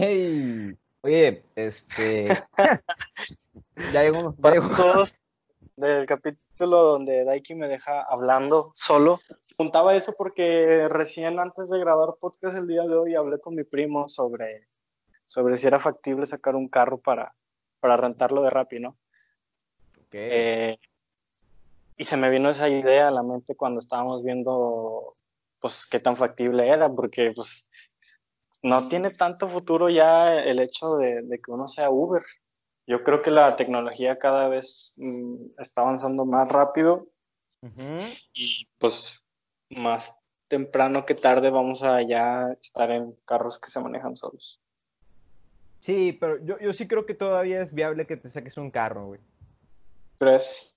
Hey, oye, este. ya llegó. Ya llegó. Todos del capítulo donde Daiki me deja hablando solo. Juntaba eso porque recién antes de grabar podcast el día de hoy hablé con mi primo sobre, sobre si era factible sacar un carro para, para rentarlo de Rappi, ¿no? Eh, y se me vino esa idea a la mente cuando estábamos viendo pues qué tan factible era, porque pues no tiene tanto futuro ya el hecho de, que uno sea Uber. Yo creo que la tecnología cada vez mm, está avanzando más rápido y pues más temprano que tarde vamos a ya estar en carros que se manejan solos. Sí, pero yo, yo sí creo que todavía es viable que te saques un carro, güey. ¿Crees?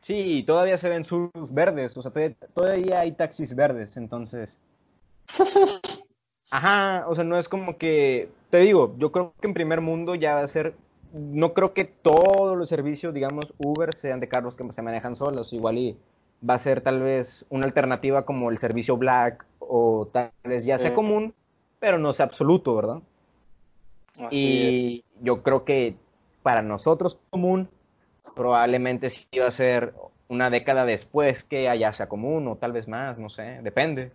Sí, todavía se ven sus verdes, o sea, todavía, hay taxis verdes, entonces. Ajá, o sea, no es como que, te digo, yo creo que en primer mundo ya va a ser, no creo que todos los servicios, digamos, Uber sean de carros que se manejan solos, igual y va a ser tal vez una alternativa como el servicio Black o tal vez ya sea común, pero no sea absoluto, ¿verdad? y yo creo que para nosotros común probablemente sí va a ser una década después que allá sea común o tal vez más, no sé, depende.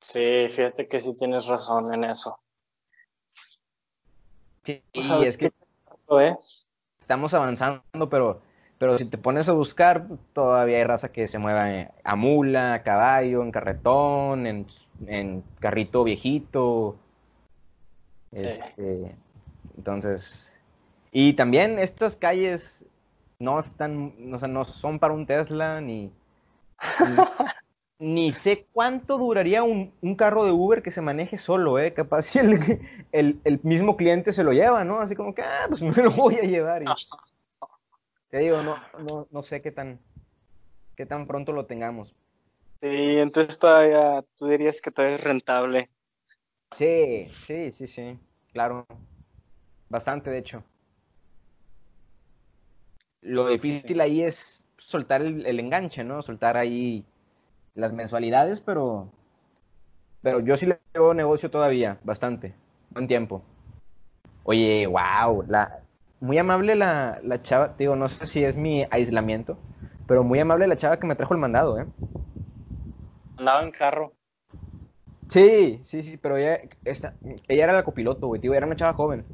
Sí, fíjate que sí tienes razón en eso. Sí, es que estamos avanzando, pero, pero si te pones a buscar, todavía hay raza que se mueva a mula, a caballo, en carretón, en, carrito viejito. Este, entonces, y también estas calles no están, o sea, no son para un Tesla, ni, ni, sé cuánto duraría un, carro de Uber que se maneje solo, ¿eh? Capaz si el, el, mismo cliente se lo lleva, ¿no? Así como que, ah, pues me lo voy a llevar. te digo, no, no, no sé qué tan, qué tan pronto lo tengamos. Sí, entonces todavía, tú dirías que todavía es rentable. Sí, sí, sí, sí, claro. Bastante, de hecho. Lo difícil ahí es soltar el, enganche, ¿no? Soltar ahí las mensualidades, pero, pero yo sí le veo negocio todavía, bastante, buen tiempo. Oye, wow, la, muy amable la, la chava, digo, no sé si es mi aislamiento, pero muy amable la chava que me trajo el mandado, ¿eh? Andaba en carro. Sí, sí, sí, pero ella, esta, ella era la copiloto, güey, tío, era una chava joven.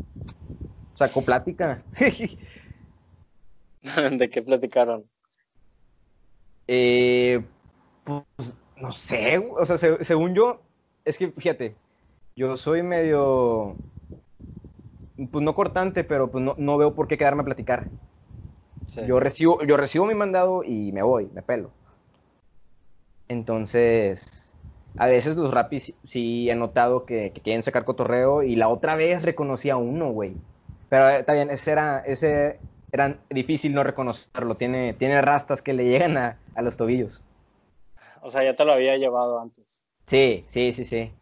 Sacó plática. ¿De qué platicaron? Eh, pues, no sé, o sea, según yo, es que fíjate, yo soy medio, pues no cortante, pero pues no, veo por qué quedarme a platicar. Yo, recibo, yo recibo mi mandado y me voy, me pelo. Entonces, a veces los rapis sí he notado que, que, quieren sacar cotorreo y la otra vez reconocí a uno, güey. Pero está bien, ese era, ese era difícil no reconocerlo. Tiene, tiene rastas que le llegan a, los tobillos. O sea, ya te lo había llevado antes. Sí, sí, sí, sí.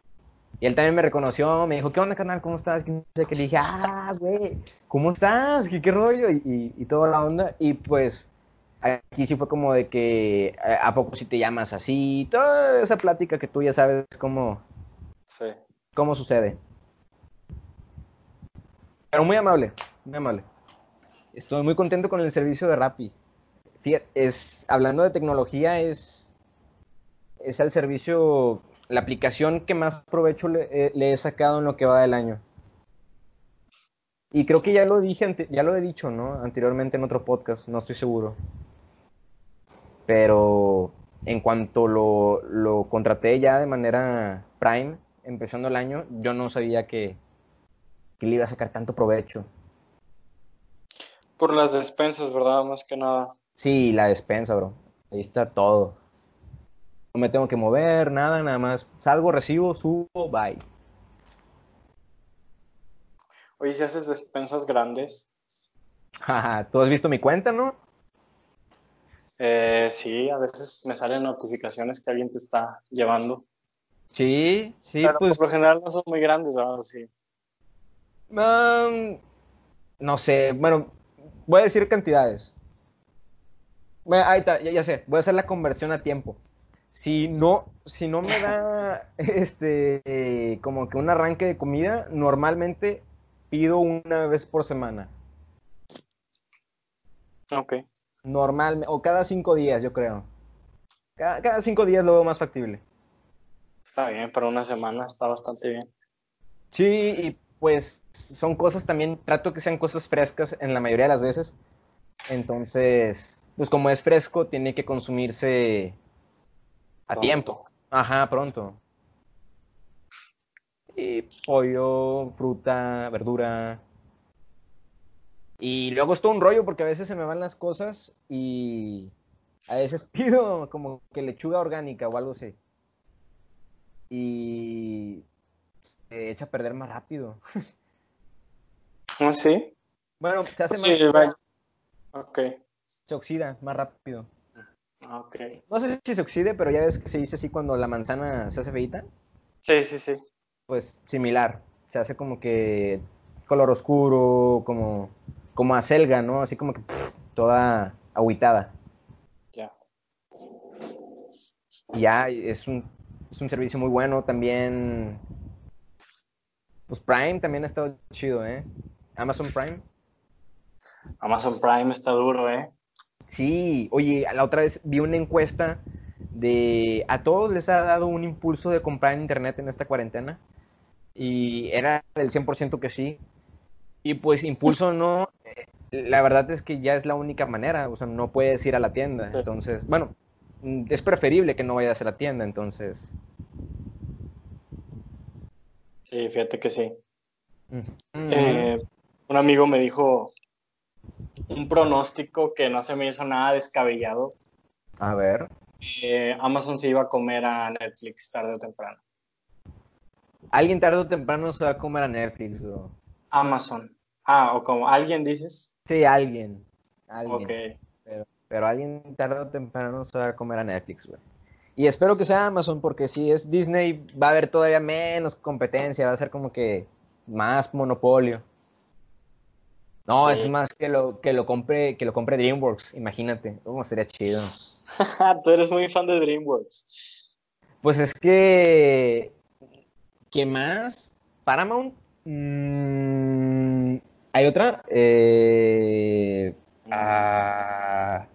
Y él también me reconoció, me dijo, ¿qué onda, canal? ¿Cómo estás? Que le dije, ah, güey, ¿cómo estás? ¿Qué, qué rollo? Y, y, toda la onda. Y pues aquí sí fue como de que, ¿a poco si te llamas así? Toda esa plática que tú ya sabes cómo, sí. cómo sucede. Pero muy amable, muy amable. Estoy muy contento con el servicio de Rappi. Fíjate, es, hablando de tecnología, es, es el servicio, la aplicación que más provecho le, he sacado en lo que va del año. Y creo que ya lo dije, ya lo he dicho, ¿no? Anteriormente en otro podcast, no estoy seguro. Pero en cuanto lo, lo contraté ya de manera Prime, empezando el año, yo no sabía que, que le iba a sacar tanto provecho. Por las despensas, ¿verdad? Más que nada. Sí, la despensa, bro. Ahí está todo. No me tengo que mover, nada, nada más. Salgo, recibo, subo, bye. Oye, si haces despensas grandes. Tú has visto mi cuenta, ¿no? Eh, sí, a veces me salen notificaciones que alguien te está llevando. Sí, sí, Pero pues. Por lo general no son muy grandes, ¿verdad? Sí. no sé, bueno, voy a decir cantidades. ahí está, ya, sé, voy a hacer la conversión a tiempo. Si no, si no me da este como que un arranque de comida, normalmente pido una vez por semana. Ok. Normal, o cada cinco días, yo creo. Cada, cada cinco días lo veo más factible. Está bien, para una semana está bastante bien. Sí, y pues son cosas también, trato que sean cosas frescas en la mayoría de las veces. Entonces, pues como es fresco, tiene que consumirse a tiempo. Ajá, pronto. Y pollo, fruta, verdura. Y luego es todo un rollo porque a veces se me van las cosas y a veces pido como que lechuga orgánica o algo así. Y se echa a perder más rápido. ¿Ah, sí? Bueno, se hace Sí, más. vaya. Ok. Se oxida más rápido. Ah, Ok. No sé si se oxide, pero ya ves que se dice así cuando la manzana se hace feita. Sí, sí, sí. Pues similar. Se hace como que color oscuro, como, como acelga, ¿no? Así como que pff, toda agüitada. Ya. Y ya es un, es un servicio muy bueno. También. Pues Prime también ha estado chido, ¿eh? Amazon Prime. Amazon Prime está duro, ¿eh? Sí, oye, la otra vez vi una encuesta de a todos les ha dado un impulso de comprar en internet en esta cuarentena y era del 100% que sí. Y pues impulso no, la verdad es que ya es la única manera, o sea, no puedes ir a la tienda. Entonces, bueno, es preferible que no vayas a la tienda, entonces. Sí, fíjate que sí. Eh, un amigo me dijo un pronóstico que no se me hizo nada descabellado. A ver. que Amazon se iba a comer a Netflix tarde o temprano. Alguien tarde o temprano se va a comer a Netflix. o- Amazon. Ah, o como alguien dices. Sí, alguien. Alguien. Ok. Pero, pero alguien tarde o temprano se va a comer a Netflix, güey. Y espero que sea Amazon, porque si es Disney, va a haber todavía menos competencia, va a ser como que más monopolio. No, Sí. es más que lo, que lo compre, que lo compre DreamWorks, imagínate. ¿Cómo sería chido? Tú eres muy fan de DreamWorks. Pues es que. ¿Qué más? Paramount. Mm, Hay otra. Eh, ah,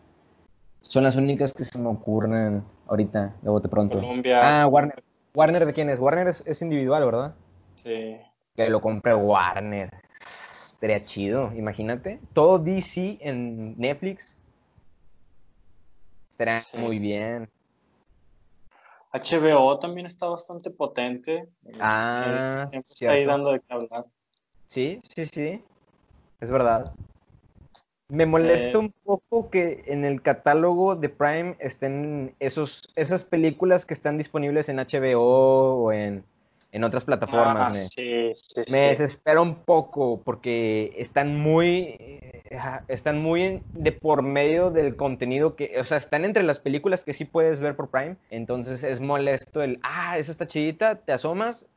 son las únicas que se me ocurren ahorita, de bote pronto. Colombia. Ah, Warner. ¿Warner de quién es? Warner es, es individual, ¿verdad? Sí. Que lo compre Warner. Estaría chido, imagínate. Todo DC en Netflix. Estaría Sí. muy bien. HBO también está bastante potente. Ah, Siempre está ahí dando de qué hablar. Sí, sí, sí. Es verdad. Me molesta Eh. un poco que en el catálogo de Prime estén esos, esas películas que están disponibles en HBO o en, en otras plataformas. Ah, me, sí, sí, me sí. desespera un poco porque están muy, están muy de por medio del contenido que, o sea, están entre las películas que sí puedes ver por Prime. Entonces es molesto el, ah, esa está chidita, te asomas.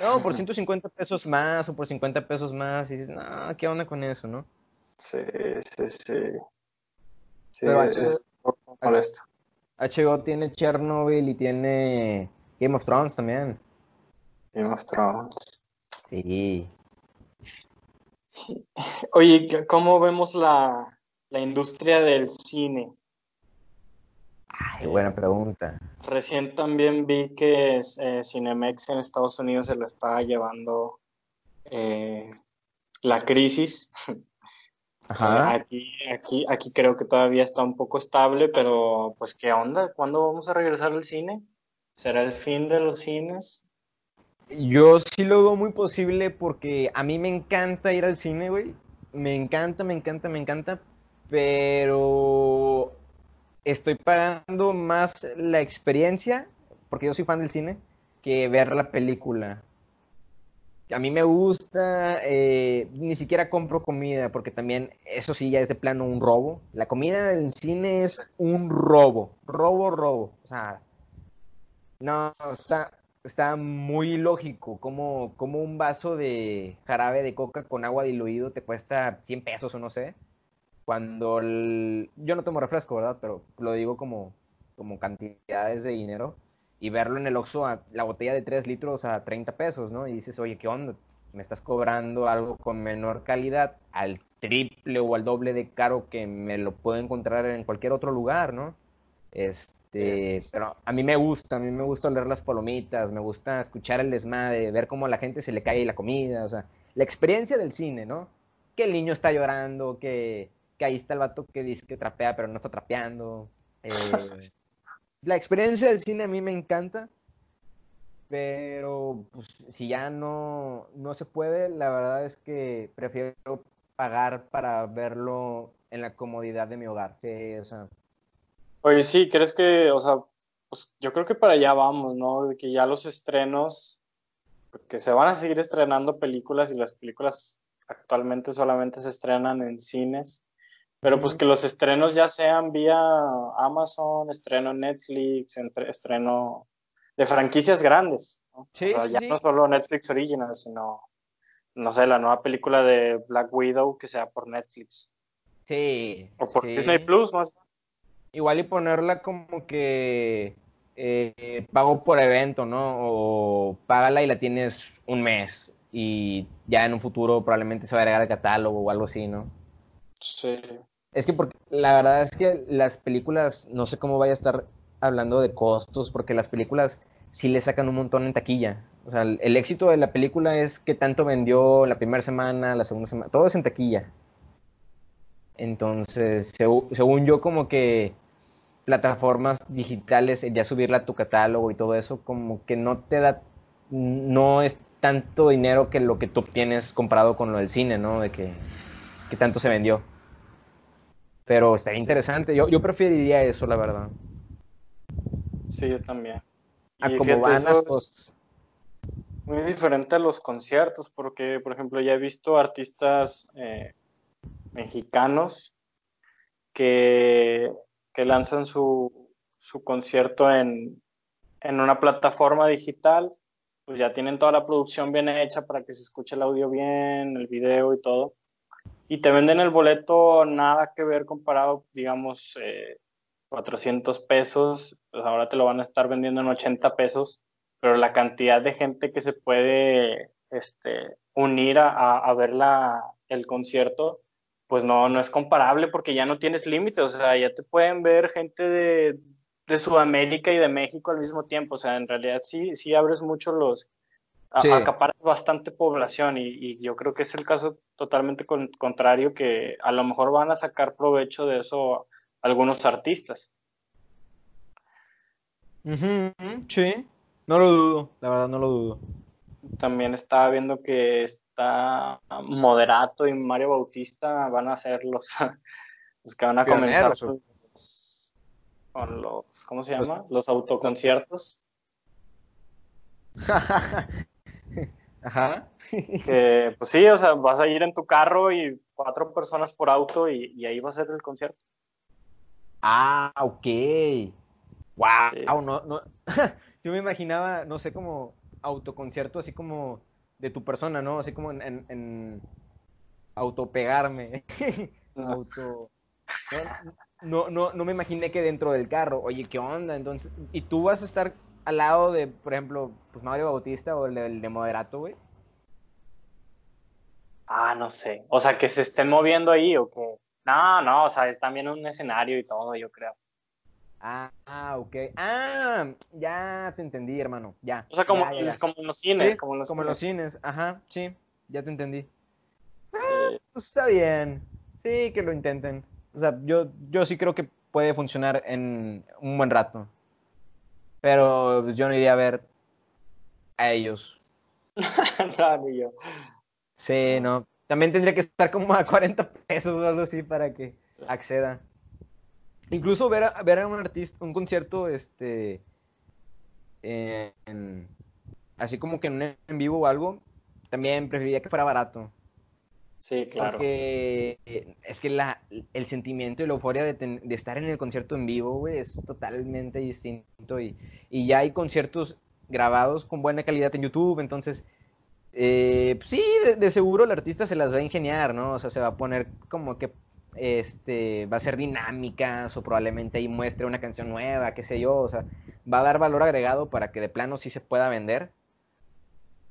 No, por 150 pesos más o por 50 pesos más. Y dices, no, ¿qué onda con eso, no? Sí, sí, sí. Sí, Pero es molesto. HBO tiene Chernobyl y tiene Game of Thrones también. Game of Thrones. Sí. Oye, ¿qué- ¿cómo vemos la, la industria del cine? Ay, buena pregunta. Recién también vi que eh, Cinemex en Estados Unidos se lo está llevando eh, la crisis. Ajá. Eh, aquí, aquí, aquí creo que todavía está un poco estable, pero pues ¿qué onda? ¿Cuándo vamos a regresar al cine? ¿Será el fin de los cines? Yo sí lo veo muy posible porque a mí me encanta ir al cine, güey. Me encanta, me encanta, me encanta. Pero estoy pagando más la experiencia, porque yo soy fan del cine, que ver la película. A mí me gusta, eh, ni siquiera compro comida, porque también eso sí ya es de plano un robo. La comida del cine es un robo, robo, robo. O sea, no, está, está muy lógico como, como un vaso de jarabe de coca con agua diluido te cuesta 100 pesos o no sé. Cuando el- yo no tomo refresco, ¿verdad? Pero lo digo como, como cantidades de dinero y verlo en el Oxxo a la botella de 3 litros a 30 pesos, ¿no? Y dices, oye, ¿qué onda? Me estás cobrando algo con menor calidad al triple o al doble de caro que me lo puedo encontrar en cualquier otro lugar, ¿no? Este, pero a mí me gusta, a mí me gusta oler las palomitas, me gusta escuchar el desmadre, ver cómo a la gente se le cae la comida, o sea, la experiencia del cine, ¿no? Que el niño está llorando, que, que ahí está el vato que dice que trapea pero no está trapeando. Eh, la experiencia del cine a mí me encanta, pero pues, si ya no, no se puede, la verdad es que prefiero pagar para verlo en la comodidad de mi hogar. Sí, o sea. Oye, sí, ¿crees que, o sea, pues yo creo que para allá vamos, ¿no? De que ya los estrenos, porque se van a seguir estrenando películas y las películas actualmente solamente se estrenan en cines, pero pues que los estrenos ya sean vía Amazon, estreno Netflix, entre, estreno de franquicias grandes, ¿no? Sí, o sea, ya no solo Netflix Original, sino no sé, la nueva película de Black Widow que sea por Netflix. Sí. O por Disney Plus, más. Igual y ponerla como que eh, pago por evento, ¿no? O págala y la tienes un mes y ya en un futuro probablemente se va a agregar al catálogo o algo así, ¿no? Sí. Es que porque la verdad es que las películas, no sé cómo vaya a estar hablando de costos, porque las películas sí le sacan un montón en taquilla. O sea, el, éxito de la película es que tanto vendió la primera semana, la segunda semana, todo es en taquilla. Entonces, según yo, como que plataformas digitales, ya subirla a tu catálogo y todo eso, como que no te da, no es tanto dinero que lo que tú obtienes comparado con lo del cine, ¿no? De que, que tanto se vendió. Pero está interesante, yo, yo preferiría eso, la verdad. Sí, yo también. A como van las cosas. Muy diferente a los conciertos, porque, por ejemplo, ya he visto artistas eh, mexicanos que, que lanzan su, su concierto en, en una plataforma digital, pues ya tienen toda la producción bien hecha para que se escuche el audio bien, el video y todo. Y te venden el boleto nada que ver comparado, digamos, eh, 400 pesos, pues ahora te lo van a estar vendiendo en 80 pesos, pero la cantidad de gente que se puede este, unir a, a ver la, el concierto, pues no, no es comparable porque ya no tienes límites, o sea, ya te pueden ver gente de, de, Sudamérica y de México al mismo tiempo, o sea, en realidad sí, sí abres mucho los, sí. acaparas bastante población y, y, yo creo que es el caso totalmente con, contrario, que a lo mejor van a sacar provecho de eso algunos artistas. sí, no lo dudo, la verdad no lo dudo. También estaba viendo que está Moderato y Mario Bautista van a ser los, los que van a comenzar con los, ¿cómo se llama? Los, los autoconciertos. Ajá. que, pues sí, o sea, vas a ir en tu carro y cuatro personas por auto y, y ahí va a ser el concierto. Ah, ok. Wow, sí. no, no. yo me imaginaba, no sé, como autoconcierto, así como de tu persona, ¿no? Así como en, en, en autopegarme. No. Auto. No, no, no me imaginé que dentro del carro, oye, ¿qué onda? Entonces, ¿y tú vas a estar al lado de, por ejemplo, pues Mario Bautista o el de, el de Moderato, güey? Ah, no sé. O sea, que se estén moviendo ahí o que. No, no, o sea, es también un escenario y todo, yo creo. Ah, ah, ok. Ah, ya te entendí, hermano. Ya. O sea, como, ya, ya, ya. como en los cines. Sí, como en los, como cines. los cines. Ajá, sí, ya te entendí. Ah, pues está bien. Sí, que lo intenten. O sea, yo, yo sí creo que puede funcionar en un buen rato. Pero yo no iría a ver a ellos. no, ni yo. Sí, no. También tendría que estar como a 40 pesos o algo así para que acceda. Incluso ver a, ver a un artista, un concierto, este, en, así como que en un en vivo o algo, también preferiría que fuera barato. Sí, claro. Porque es que la, el sentimiento y la euforia de, ten, de estar en el concierto en vivo, güey, es totalmente distinto. Y, y ya hay conciertos grabados con buena calidad en YouTube, entonces eh, sí, de, de, seguro el artista se las va a ingeniar, ¿no? O sea, se va a poner como que este, va a ser dinámicas o probablemente ahí muestre una canción nueva, qué sé yo, o sea, va a dar valor agregado para que de plano sí se pueda vender,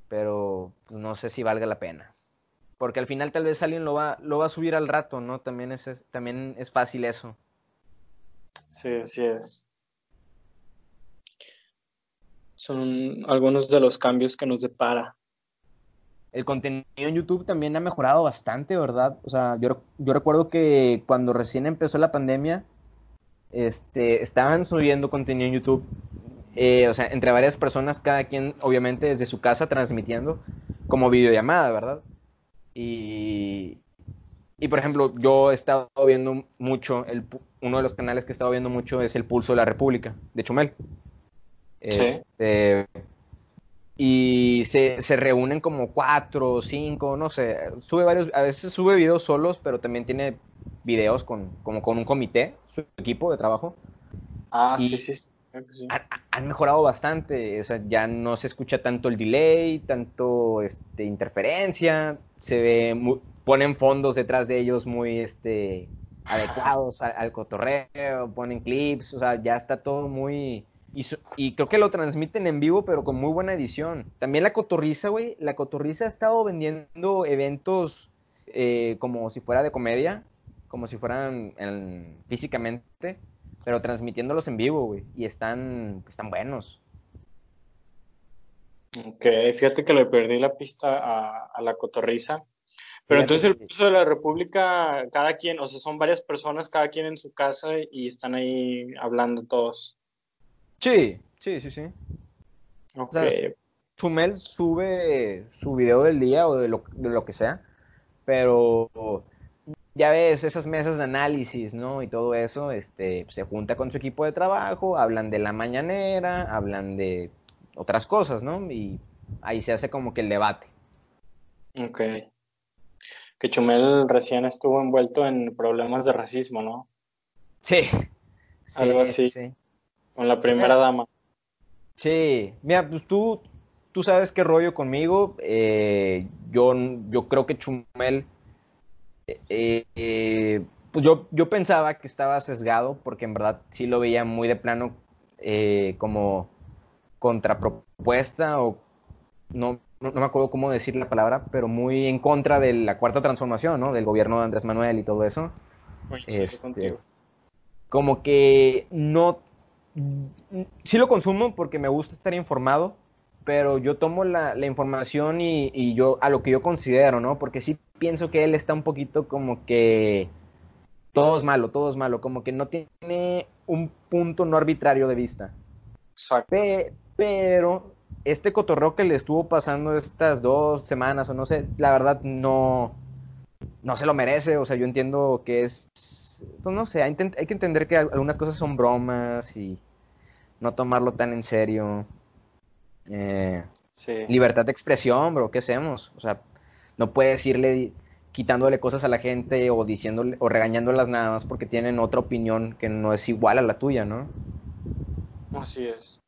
pero pues, no sé si valga la pena. Porque al final tal vez alguien lo va, lo va a subir al rato, ¿no? También es, también es fácil eso. Sí, así es. Son algunos de los cambios que nos depara el contenido en YouTube también ha mejorado bastante, ¿verdad? O sea, yo, yo recuerdo que cuando recién empezó la pandemia, este, estaban subiendo contenido en YouTube, eh, o sea, entre varias personas, cada quien, obviamente, desde su casa transmitiendo como videollamada, ¿verdad? Y, y por ejemplo, yo he estado viendo mucho, el, uno de los canales que he estado viendo mucho es El Pulso de la República, de Chumel. ¿Sí? Y se, se, reúnen como cuatro o cinco, no sé, sube varios, a veces sube videos solos, pero también tiene videos con, como con un comité, su equipo de trabajo. Ah, sí, sí. sí. Han, mejorado bastante, o sea, ya no se escucha tanto el delay, tanto este, interferencia, se ve, ponen fondos detrás de ellos muy este, adecuados al, al cotorreo, ponen clips, o sea, ya está todo muy, y, creo que lo transmiten en vivo, pero con muy buena edición. También la Cotorriza, güey. La Cotorriza ha estado vendiendo eventos eh, como si fuera de comedia, como si fueran físicamente, pero transmitiéndolos en vivo, güey. Y están, están buenos. Ok, fíjate que le perdí la pista a, la Cotorriza. Pero entonces el curso de la República, cada quien, o sea, son varias personas, cada quien en su casa y están ahí hablando todos. Sí, sí, sí, sí. Ok. Chumel sube su video del día o de lo, de lo que sea, pero ya ves esas mesas de análisis, ¿no? Y todo eso, este, se junta con su equipo de trabajo, hablan de la mañanera, hablan de otras cosas, ¿no? Y ahí se hace como que el debate. Ok. Que Chumel recién estuvo envuelto en problemas de racismo, ¿no? Sí. Algo así. Sí. Con la primera dama. Sí, mira, pues tú, tú sabes qué rollo conmigo. Eh, yo, yo creo que Chumel, eh, eh, pues yo, yo pensaba que estaba sesgado porque en verdad sí lo veía muy de plano como contrapropuesta o no, no, me acuerdo cómo decir la palabra, pero muy en contra de la cuarta transformación, ¿no? Del gobierno de Andrés Manuel y todo eso. Este, como que no sí lo consumo porque me gusta estar informado, pero yo tomo la, información y, yo a lo que yo considero, ¿no? Porque sí pienso que él está un poquito como que todo es malo, todo es malo, como que no tiene un punto no arbitrario de vista. Exacto. pero este cotorreo que le estuvo pasando estas dos semanas o no sé, la verdad no, no se lo merece, o sea, yo entiendo que es, pues no sé, hay, hay que entender que algunas cosas son bromas y no tomarlo tan en serio. Eh, libertad de expresión, bro, ¿qué hacemos? O sea, no puedes irle quitándole cosas a la gente o diciéndole o regañándolas nada más porque tienen otra opinión que no es igual a la tuya, ¿no? Así es.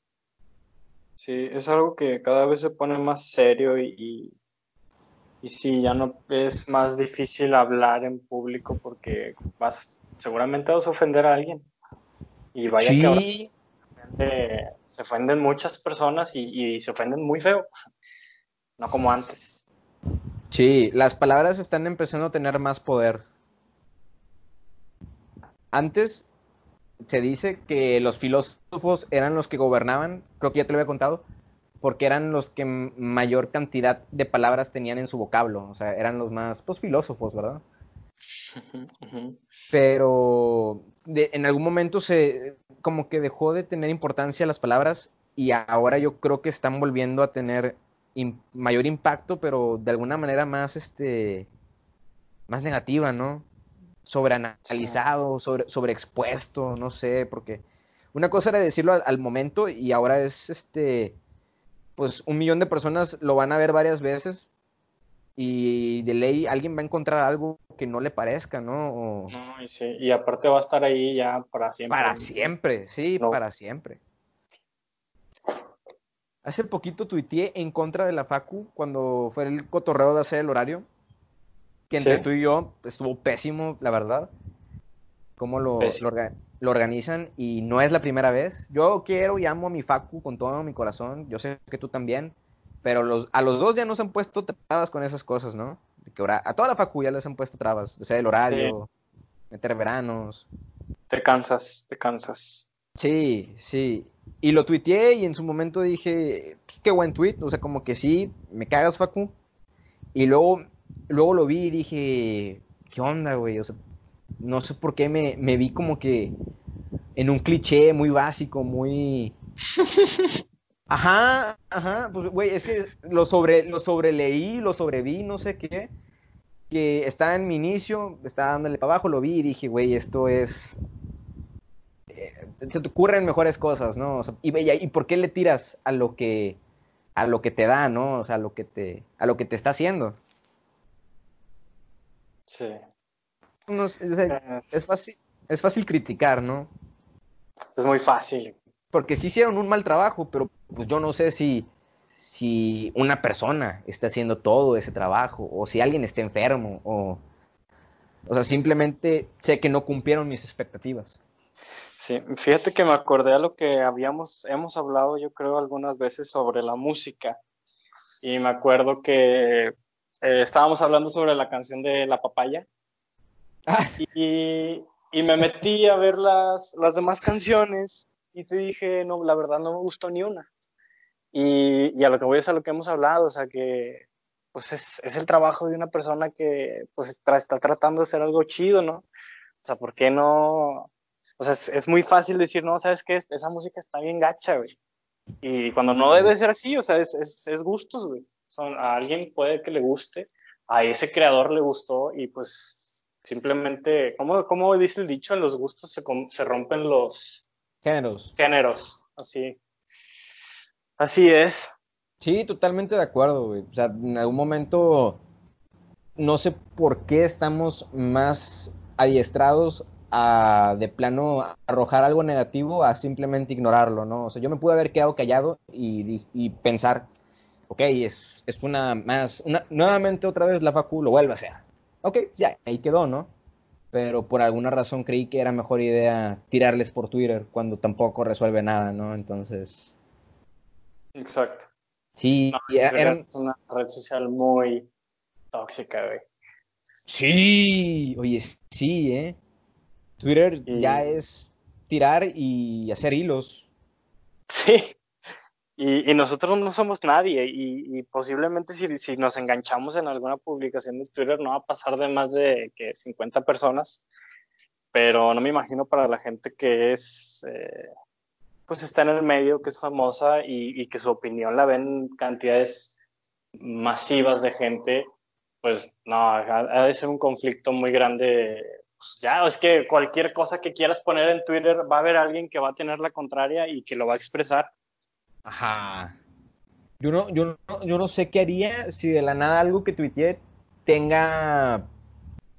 Sí, es algo que cada vez se pone más serio y, y, sí, ya no es más difícil hablar en público porque vas, seguramente vas a ofender a alguien. Y vaya que se ofenden muchas personas y, se ofenden muy feo, no como antes. Sí, las palabras están empezando a tener más poder. Antes se dice que los filósofos eran los que gobernaban, creo que ya te lo había contado, porque eran los que mayor cantidad de palabras tenían en su vocablo, o sea, eran los más, pues, filósofos, ¿verdad? Pero en algún momento se como que dejó de tener importancia las palabras y ahora yo creo que están volviendo a tener mayor impacto, pero de alguna manera más este más negativa, ¿no? Sobreanalizado, sobre, sobreexpuesto, no sé, porque una cosa era decirlo al, al, momento y ahora es este pues un millón de personas lo van a ver varias veces, y de ley alguien va a encontrar algo que no le parezca, ¿no? No, y, sí, y aparte va a estar ahí ya para siempre. Para siempre, sí, para siempre. Hace poquito tuiteé en contra de la Facu cuando fue el cotorreo de hacer el horario, que entre tú y yo estuvo pésimo, la verdad. cómo lo, lo, organizan y no es la primera vez. Yo quiero y amo a mi Facu con todo mi corazón, yo sé que tú también, pero los, a los dos ya nos han puesto trabas con esas cosas, ¿no? Que a toda la Facu ya les han puesto trabas, o sea, el horario, meter veranos. Te cansas, te cansas. Sí, sí. Y lo tuiteé y en su momento dije, qué buen tweet, o sea, como que sí, me cagas, Facu. Y luego, luego lo vi y dije, ¿qué onda, güey? O sea, no sé por qué me, vi como que en un cliché muy básico, muy... Ajá, ajá, pues güey, es que lo sobre lo sobreleí, lo sobreví, no sé qué, que está en mi inicio, está dándole para abajo, lo vi y dije, güey, esto es eh, se te ocurren mejores cosas, ¿no? y, y, por qué le tiras a lo que a lo que te da, ¿no? O sea, a lo que te a lo que te está haciendo. Sí es, fácil, es fácil criticar, ¿no? Es muy fácil. Porque sí hicieron un mal trabajo, pero pues yo no sé si, si una persona está haciendo todo ese trabajo, o si alguien está enfermo, o, o sea, simplemente sé que no cumplieron mis expectativas. Sí, fíjate que me acordé a lo que habíamos, hemos hablado yo creo algunas veces sobre la música, y me acuerdo que eh, estábamos hablando sobre la canción de La Papaya, y, y, me metí a ver las, las demás canciones y te dije, no, la verdad no me gustó ni una. Y, y, a lo que voy es a lo que hemos hablado, o sea que pues es, es el trabajo de una persona que pues está, tratando de hacer algo chido, ¿no? O sea, ¿por qué no? O sea, es, es muy fácil decir, no, ¿sabes qué? Esa música está bien gacha, güey. Y cuando no debe ser así, o sea, es, es, es gustos, güey. Son, a alguien puede que le guste, a ese creador le gustó y pues Simplemente, ¿cómo, cómo dice el dicho? En los gustos se, se rompen los géneros. Géneros, así. Así es. Sí, totalmente de acuerdo, güey. O sea, en algún momento no sé por qué estamos más adiestrados a de plano arrojar algo negativo a simplemente ignorarlo, ¿no? O sea, yo me pude haber quedado callado y, y pensar, ok, es, es, una más, una, nuevamente otra vez la facu lo vuelve a hacer ok, ya, ahí quedó, ¿no? Pero por alguna razón creí que era mejor idea tirarles por Twitter cuando tampoco resuelve nada, ¿no? Entonces. Exacto. Sí, era una red social muy tóxica, güey. Sí, oye, sí, ¿eh? Twitter ya es tirar y hacer hilos. Sí, y, nosotros no somos nadie y, posiblemente si, si, nos enganchamos en alguna publicación de Twitter no va a pasar de más de que 50 personas, pero no me imagino para la gente que es, eh, pues está en el medio, que es famosa y, que su opinión la ven cantidades masivas de gente, pues no, ha, de ser un conflicto muy grande. Pues ya, es que cualquier cosa que quieras poner en Twitter va a haber alguien que va a tener la contraria y que lo va a expresar Ajá. Yo no, yo, no, yo no sé qué haría si de la nada algo que tuiteé tenga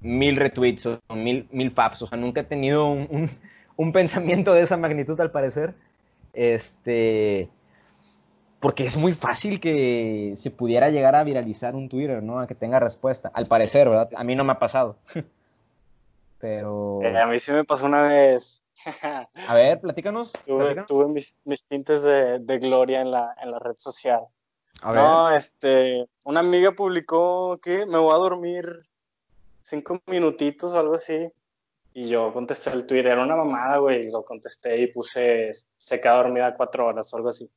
mil retweets o mil, mil faps. O sea, nunca he tenido un, un, pensamiento de esa magnitud al parecer. Este. Porque es muy fácil que se pudiera llegar a viralizar un Twitter, ¿no? A que tenga respuesta. Al parecer, ¿verdad? A mí no me ha pasado. Pero. Eh, a mí sí me pasó una vez. A ver, platícanos. Tuve, mis, mis, tintes de, de, gloria en la, en la red social. A ver. No, este, una amiga publicó que me voy a dormir cinco minutitos o algo así. Y yo contesté el Twitter, era una mamada, güey, lo contesté y puse, se queda dormida cuatro horas o algo así.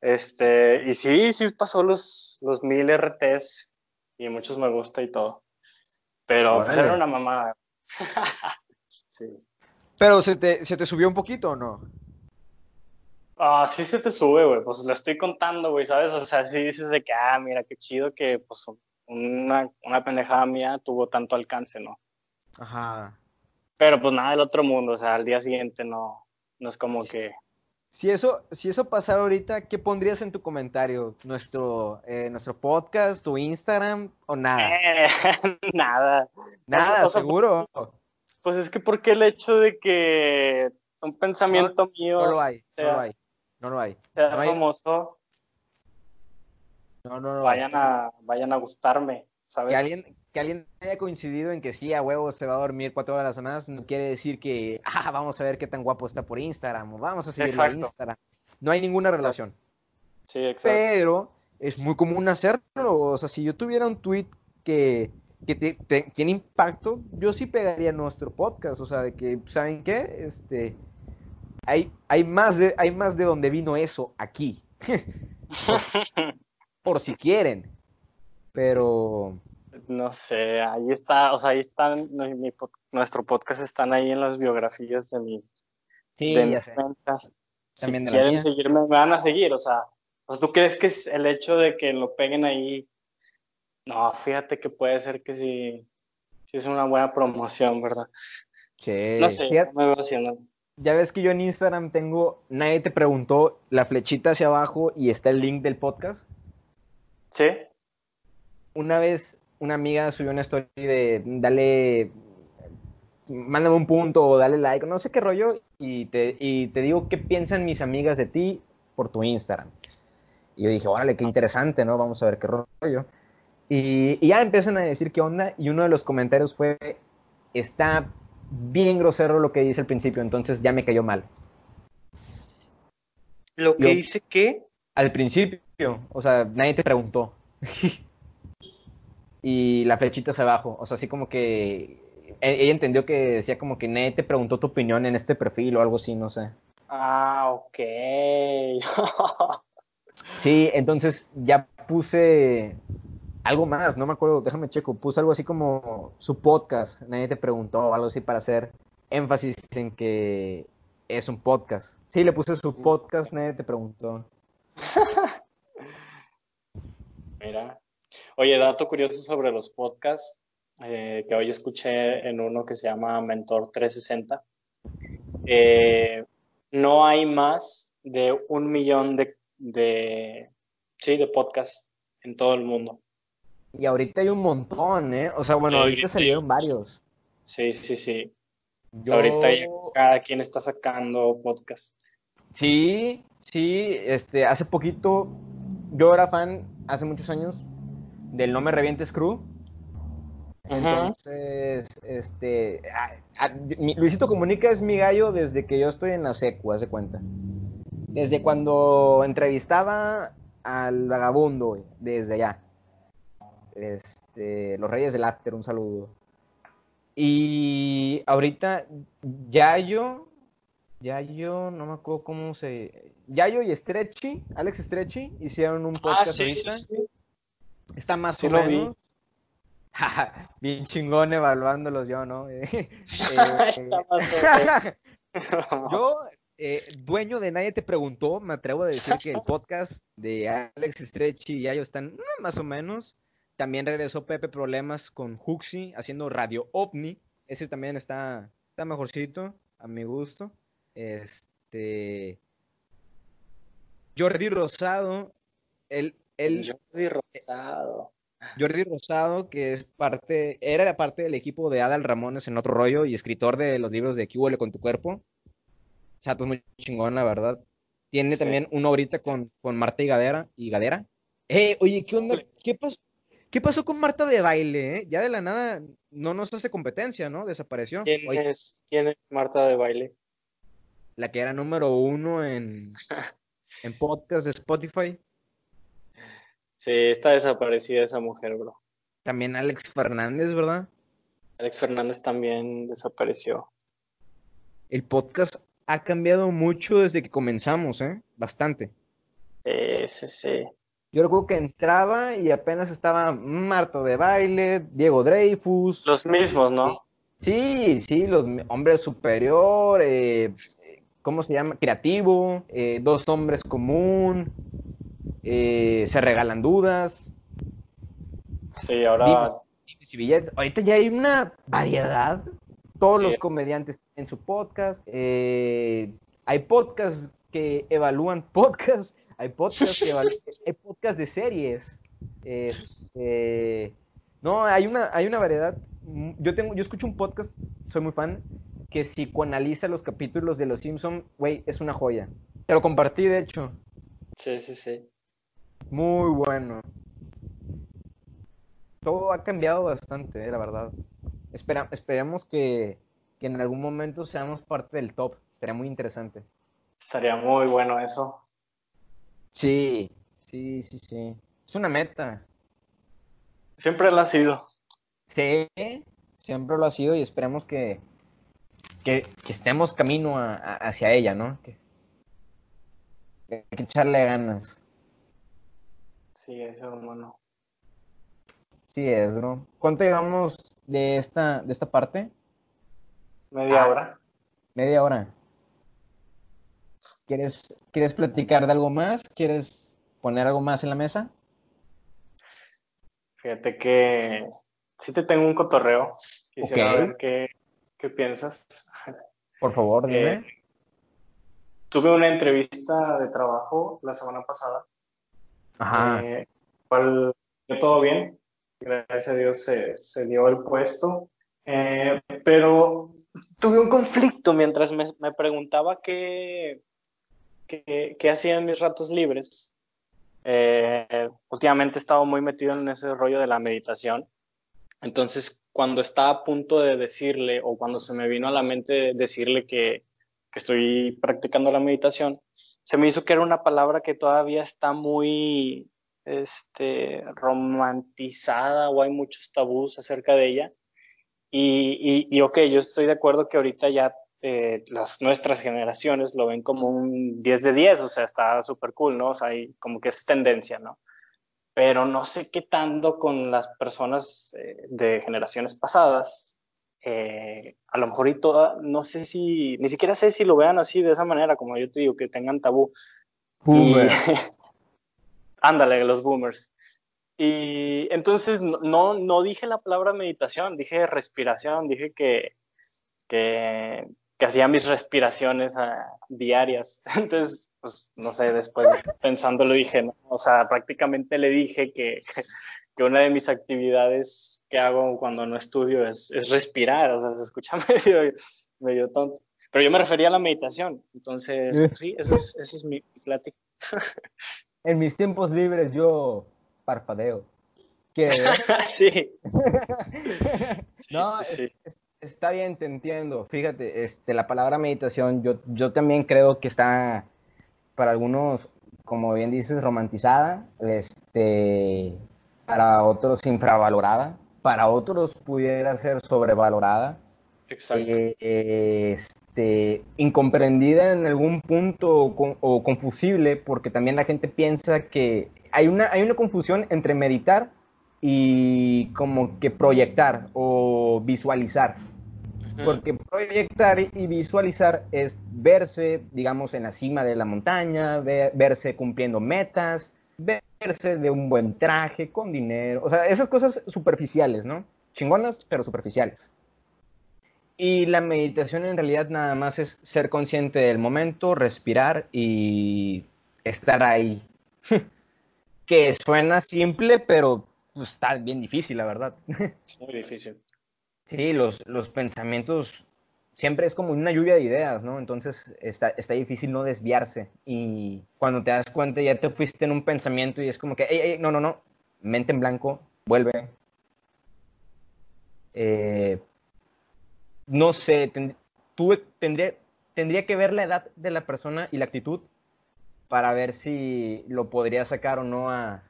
Este, y sí, sí pasó los, los mil RTs y muchos me gusta y todo. Pero pues, era una mamada. sí. Pero ¿se te, ¿se te subió un poquito o no? Ah, sí se te sube, güey. Pues lo estoy contando, güey, ¿sabes? O sea, sí dices de que, ah, mira, qué chido que, pues, una, una pendejada mía tuvo tanto alcance, ¿no? Ajá. Pero pues nada del otro mundo, o sea, al día siguiente no, no es como que... Si eso, si eso pasara ahorita, ¿qué pondrías en tu comentario? ¿Nuestro, eh, nuestro podcast, tu Instagram o nada? nada. Nada, seguro. Pues es que porque el hecho de que un pensamiento mío. No lo hay, no lo hay. No lo hay. Sea No, no, no. Vayan a, vayan a gustarme, ¿sabes? Que alguien, que alguien haya coincidido en que sí, a huevo se va a dormir cuatro horas más, no quiere decir que, ah, vamos a ver qué tan guapo está por Instagram, o vamos a seguirlo en Instagram. No hay ninguna relación. Sí, exacto. Pero es muy común hacerlo. O sea, si yo tuviera un tweet que, tiene impacto, yo sí pegaría nuestro podcast. O sea, de que, ¿saben qué? Este, hay, hay, más, de, hay más de donde vino eso aquí. por, si quieren. Pero. No sé, ahí está, o sea, ahí están, nuestro podcast están ahí en las biografías de mi. Sí, ya sé. Si quieren seguirme, me van a seguir, o sea, ¿tú crees que es el hecho de que lo peguen ahí? No, fíjate que puede ser que sí, sí es una buena promoción, ¿verdad? Sí. No sé, me veo. Ya ves que yo en Instagram tengo, nadie te preguntó, la flechita hacia abajo y está el link del podcast. Sí. Una vez una amiga subió una story de dale, mándame un punto o dale like, no sé qué rollo, y te, y te digo qué piensan mis amigas de ti por tu Instagram. Y yo dije, órale, qué interesante, ¿no? Vamos a ver qué rollo. Y, y, ya empiezan a decir qué onda. Y uno de los comentarios fue, está bien grosero lo que dice al principio, entonces ya me cayó mal. ¿Lo que dice qué? Al principio, o sea, nadie te preguntó. y la flechita hacia abajo, o sea, así como que e, ella entendió que decía como que nadie te preguntó tu opinión en este perfil o algo así, no sé. Ah, ok. Sí, entonces ya puse algo más, no me acuerdo, déjame checo, puse algo así como su podcast, nadie te preguntó, algo así para hacer énfasis en que es un podcast. Sí, le puse su podcast, nadie te preguntó. Mira. Oye, dato curioso sobre los podcasts, eh, que hoy escuché en uno que se llama Mentor 360. Eh, no hay más de un millón de sí, de podcast en todo el mundo. Y ahorita hay un montón, ¿eh? O sea, bueno, ahorita salieron varios. Sí, sí, sí. ahorita cada quien está sacando podcast. Sí, sí, este, hace poquito yo era fan, hace muchos años, del No Me Revientes Crew. Entonces, este, Luisito Comunica es mi gallo desde que yo estoy en la secu, hace cuenta. Desde cuando entrevistaba al vagabundo, desde allá. Este, los Reyes del After, un saludo. Y ahorita Yayo, Yayo, no me acuerdo cómo se. Yayo y Stretchy, Alex Stretchy, hicieron un podcast ah, ahorita. Está más o menos. Bien chingón evaluándolos yo, ¿no? Más o yo eh, dueño de Nadie Te Preguntó, me atrevo a decir que el podcast de Alex Stretchy y ellos están más o menos. También regresó Pepe Problemas con Huxi haciendo Radio OVNI. Ese también está, está mejorcito, a mi gusto. Este. Jordi Rosado. El, el, Jordi Rosado. Jordi Rosado, que es parte, era parte del equipo de Adal Ramones en otro rollo y escritor de los libros de ¿Qué huele con tu cuerpo? Chato es muy chingón, la verdad. Tiene también uno ahorita con, con Marta y Gadera. Y Gadera. Eh, oye, ¿qué onda? ¿Qué pasó? ¿Qué pasó con Marta de baile? Eh? Ya de la nada no nos hace competencia, ¿no? Desapareció. ¿Quién, es, ¿quién es Marta de baile? La que era número uno en, en podcast de Spotify. Sí, está desaparecida esa mujer, bro. También Alex Fernández, ¿verdad? Alex Fernández también desapareció. El podcast ha cambiado mucho desde que comenzamos, ¿eh? Bastante. sí, sí. Yo recuerdo que entraba y apenas estaba Marto de Baile, Diego Dreyfus. Los mismos, ¿no? Sí, sí, los hombres superior, eh, ¿cómo se llama? Creativo, eh, dos hombres común, eh, se regalan dudas. Sí, ahora. Ahorita ya hay una variedad todos los comediantes en su podcast. Hay podcasts que evalúan podcasts. Hay podcasts que hay podcasts de series. Este, no, hay una, hay una variedad. Yo tengo, yo escucho un podcast, soy muy fan, que psicoanaliza los capítulos de Los Simpson, güey, es una joya. Te lo compartí, de hecho. Sí, sí, sí. Muy bueno. todo ha cambiado bastante, eh, la verdad. Espera, esperemos que, que en algún momento seamos parte del top. Estaría muy interesante. Estaría muy bueno eso. Sí, sí, sí, sí. Es una meta. Siempre lo ha sido. Sí, siempre lo ha sido y esperemos que, que, estemos camino hacia ella, ¿no? Que, hay que echarle ganas. Sí, eso, hermano. Sí es, bro. ¿Cuánto llevamos de esta, de esta parte? Media ah, hora. Media hora. ¿Quieres, ¿Quieres platicar de algo más? ¿Quieres poner algo más en la mesa? Fíjate que sí te tengo un cotorreo. Quisiera ver qué, qué, piensas. Por favor, dime. Eh, tuve una entrevista de trabajo la semana pasada. Ajá. Eh, cual todo bien. Gracias a Dios se, se dio el puesto. Eh, pero tuve un conflicto mientras me, me preguntaba qué, qué, qué hacía en mis ratos libres. Eh, últimamente he estado muy metido en ese rollo de la meditación. Entonces, cuando estaba a punto de decirle o cuando se me vino a la mente decirle que, que estoy practicando la meditación, se me hizo que era una palabra que todavía está muy este, romantizada o hay muchos tabús acerca de ella. Y, y, y, ok, yo estoy de acuerdo que ahorita ya eh, las nuestras generaciones lo ven como un 10 de 10, o sea, está súper cool, ¿no? O sea, hay como que es tendencia, ¿no? Pero no sé qué tanto con las personas eh, de generaciones pasadas, eh, a lo mejor y toda, no sé si, ni siquiera sé si lo vean así de esa manera, como yo te digo, que tengan tabú. Boomer. ándale, los boomers. Y entonces no, no dije la palabra meditación, dije respiración, dije que, que, que hacía mis respiraciones ah, diarias. Entonces, pues, no sé, después pensándolo dije, ¿no? o sea, prácticamente le dije que, que, una de mis actividades que hago cuando no estudio es, es respirar, o sea, se escucha medio, medio tonto. Pero yo me refería a la meditación, entonces, pues, sí, eso es, eso es mi plática. En mis tiempos libres yo parpadeo. sí. no, sí, sí. Está bien, te entiendo. Fíjate, este, la palabra meditación, yo, yo también creo que está para algunos, como bien dices, romantizada, este, para otros infravalorada, para otros pudiera ser sobrevalorada. Exacto. Eh, este, incomprendida en algún punto o, o, confusible, porque también la gente piensa que hay una, hay una confusión entre meditar y como que proyectar o visualizar. Porque proyectar y visualizar es verse, digamos, en la cima de la montaña, verse cumpliendo metas, verse de un buen traje, con dinero, o sea, esas cosas superficiales, ¿no? Chingonas, pero superficiales. Y la meditación en realidad nada más es ser consciente del momento, respirar y estar ahí. que suena simple, pero pues, está bien difícil, la verdad. Muy difícil. Sí, los, los pensamientos siempre es como una lluvia de ideas, ¿no? Entonces está, está difícil no desviarse. Y cuando te das cuenta ya te fuiste en un pensamiento y es como que, ey, no, no, no, mente en blanco, vuelve. Eh, no sé, tuve, tendría, tendría que ver la edad de la persona y la actitud para ver si lo podría sacar o no a,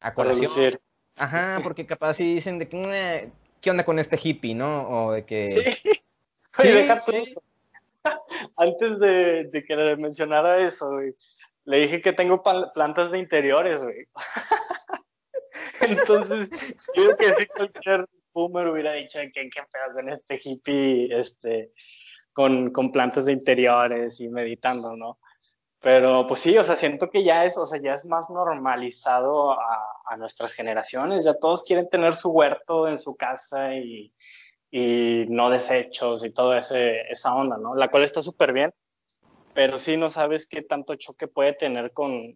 a colación. Ajá, porque capaz si dicen de que ¿qué onda con este hippie, no? O de que... Sí, Oye, deja Antes de, de, que le mencionara eso, güey, le dije que tengo plantas de interiores, güey. Entonces, yo creo que sí cualquier boomer hubiera dicho que qué pedo con este hippie, este, con, con plantas de interiores y meditando, ¿no? Pero pues sí, o sea, siento que ya es, o sea, ya es más normalizado a, a nuestras generaciones, ya todos quieren tener su huerto en su casa y, y no desechos y ese, esa onda, ¿no? La cual está súper bien, pero sí no sabes qué tanto choque puede tener con,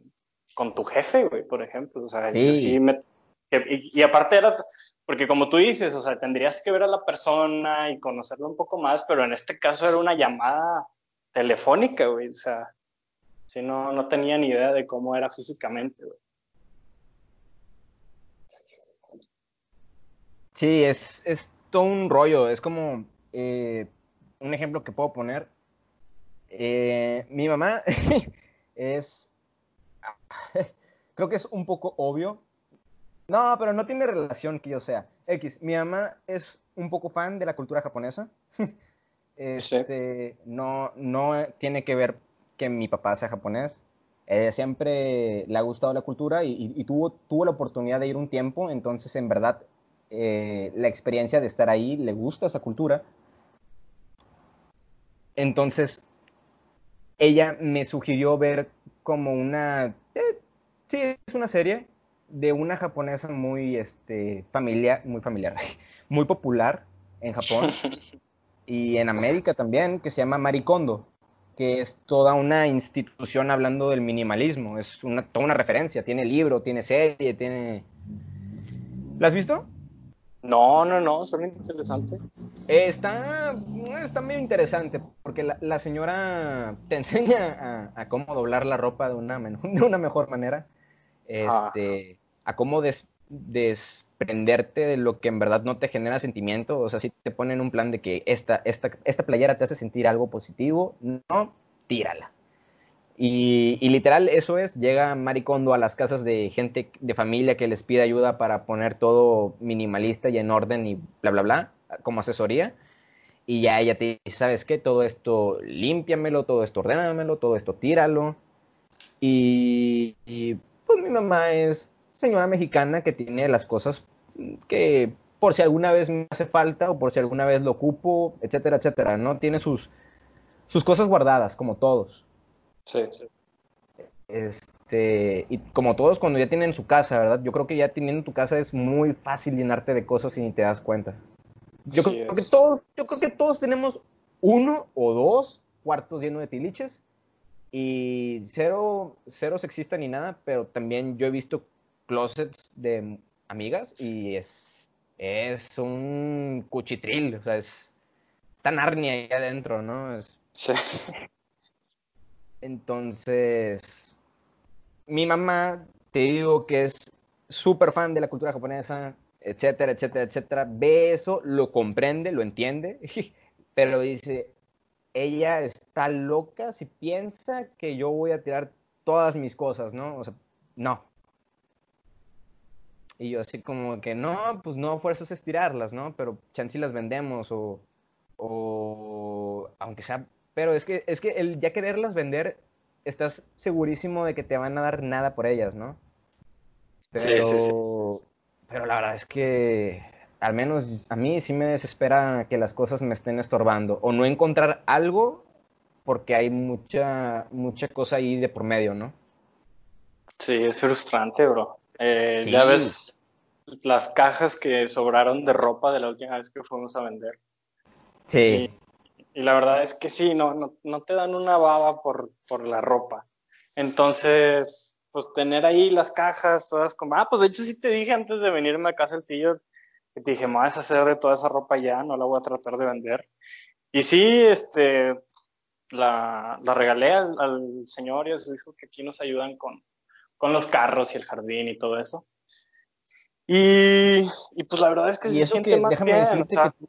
con tu jefe, güey, por ejemplo. O sea, sí. sí me, y, y, aparte era, porque como tú dices, o sea, tendrías que ver a la persona y conocerlo un poco más, pero en este caso era una llamada telefónica, güey, o sea, si no, no tenía ni idea de cómo era físicamente, güey. Sí, es, es todo un rollo. Es como eh, un ejemplo que puedo poner. Eh, mi mamá es. Creo que es un poco obvio. No, pero no tiene relación que yo sea. X, mi mamá es un poco fan de la cultura japonesa. Este, no, no tiene que ver que mi papá sea japonés. siempre le ha gustado la cultura y, tuvo, tuvo la oportunidad de ir un tiempo, entonces en verdad eh, la experiencia de estar ahí le gusta esa cultura. Entonces, ella me sugirió ver como una, eh, sí, es una serie de una japonesa muy este, familiar, muy familiar, muy popular en Japón y en América también, que se llama Maricondo, que es toda una institución hablando del minimalismo, es una, toda una referencia, tiene libro, tiene serie, tiene... ¿La has visto? No, no, no, suena interesante. está, está medio interesante, porque la, señora te enseña a, cómo doblar la ropa de una, de una mejor manera, este, a cómo des, desprenderte de lo que en verdad no te genera sentimiento. O sea, si te ponen un plan de que esta, esta, esta playera te hace sentir algo positivo, no, tírala. Y, literal, eso es, llega Maricondo a las casas de gente de familia que les pide ayuda para poner todo minimalista y en orden y bla, bla, bla, como asesoría. Y ya ella te dice, ¿sabes qué? Todo esto límpiamelo, todo esto ordénamelo, todo esto tíralo. Y, y pues mi mamá es señora mexicana que tiene las cosas que por si alguna vez me hace falta o por si alguna vez lo ocupo, etcétera, etcétera, ¿no? Tiene sus, sus cosas guardadas, como todos. Sí, sí. Este, y como todos cuando ya tienen su casa, ¿verdad? Yo creo que ya teniendo tu casa es muy fácil llenarte de cosas y ni te das cuenta. Yo, creo, que todos, yo creo que todos tenemos uno o dos cuartos llenos de tiliches y cero, cero sexista ni nada, pero también yo he visto closets de amigas y es, es un cuchitril, o sea, es tan arnia ahí adentro, ¿no? Sí. Entonces, mi mamá, te digo que es súper fan de la cultura japonesa, etcétera, etcétera, etcétera, ve eso, lo comprende, lo entiende, pero dice, ella está loca si piensa que yo voy a tirar todas mis cosas, ¿no? O sea, no, y yo así como que, no, pues no fuerzas estirarlas, ¿no? Pero chance las vendemos o, o aunque sea, pero es que, es que el ya quererlas vender, estás segurísimo de que te van a dar nada por ellas, ¿no? Pero, sí, sí, sí, pero la verdad es que al menos a mí sí me desespera que las cosas me estén estorbando o no encontrar algo porque hay mucha, mucha cosa ahí de por medio, ¿no? Sí, es frustrante, bro. Eh, Ya ves las cajas que sobraron de ropa de la última vez que fuimos a vender. Sí. Y, la verdad es que sí, no, no, no te dan una baba por, por, la ropa. Entonces, pues tener ahí las cajas todas como, ah, pues de hecho sí te dije antes de venirme a casa el tío, que te dije, me vas a hacer de toda esa ropa ya, no la voy a tratar de vender. Y sí, este, la, la regalé al, al, señor y a su hijo que aquí nos ayudan con, con los carros y el jardín y todo eso. Y, y pues la verdad es que y se siente más déjame decirte que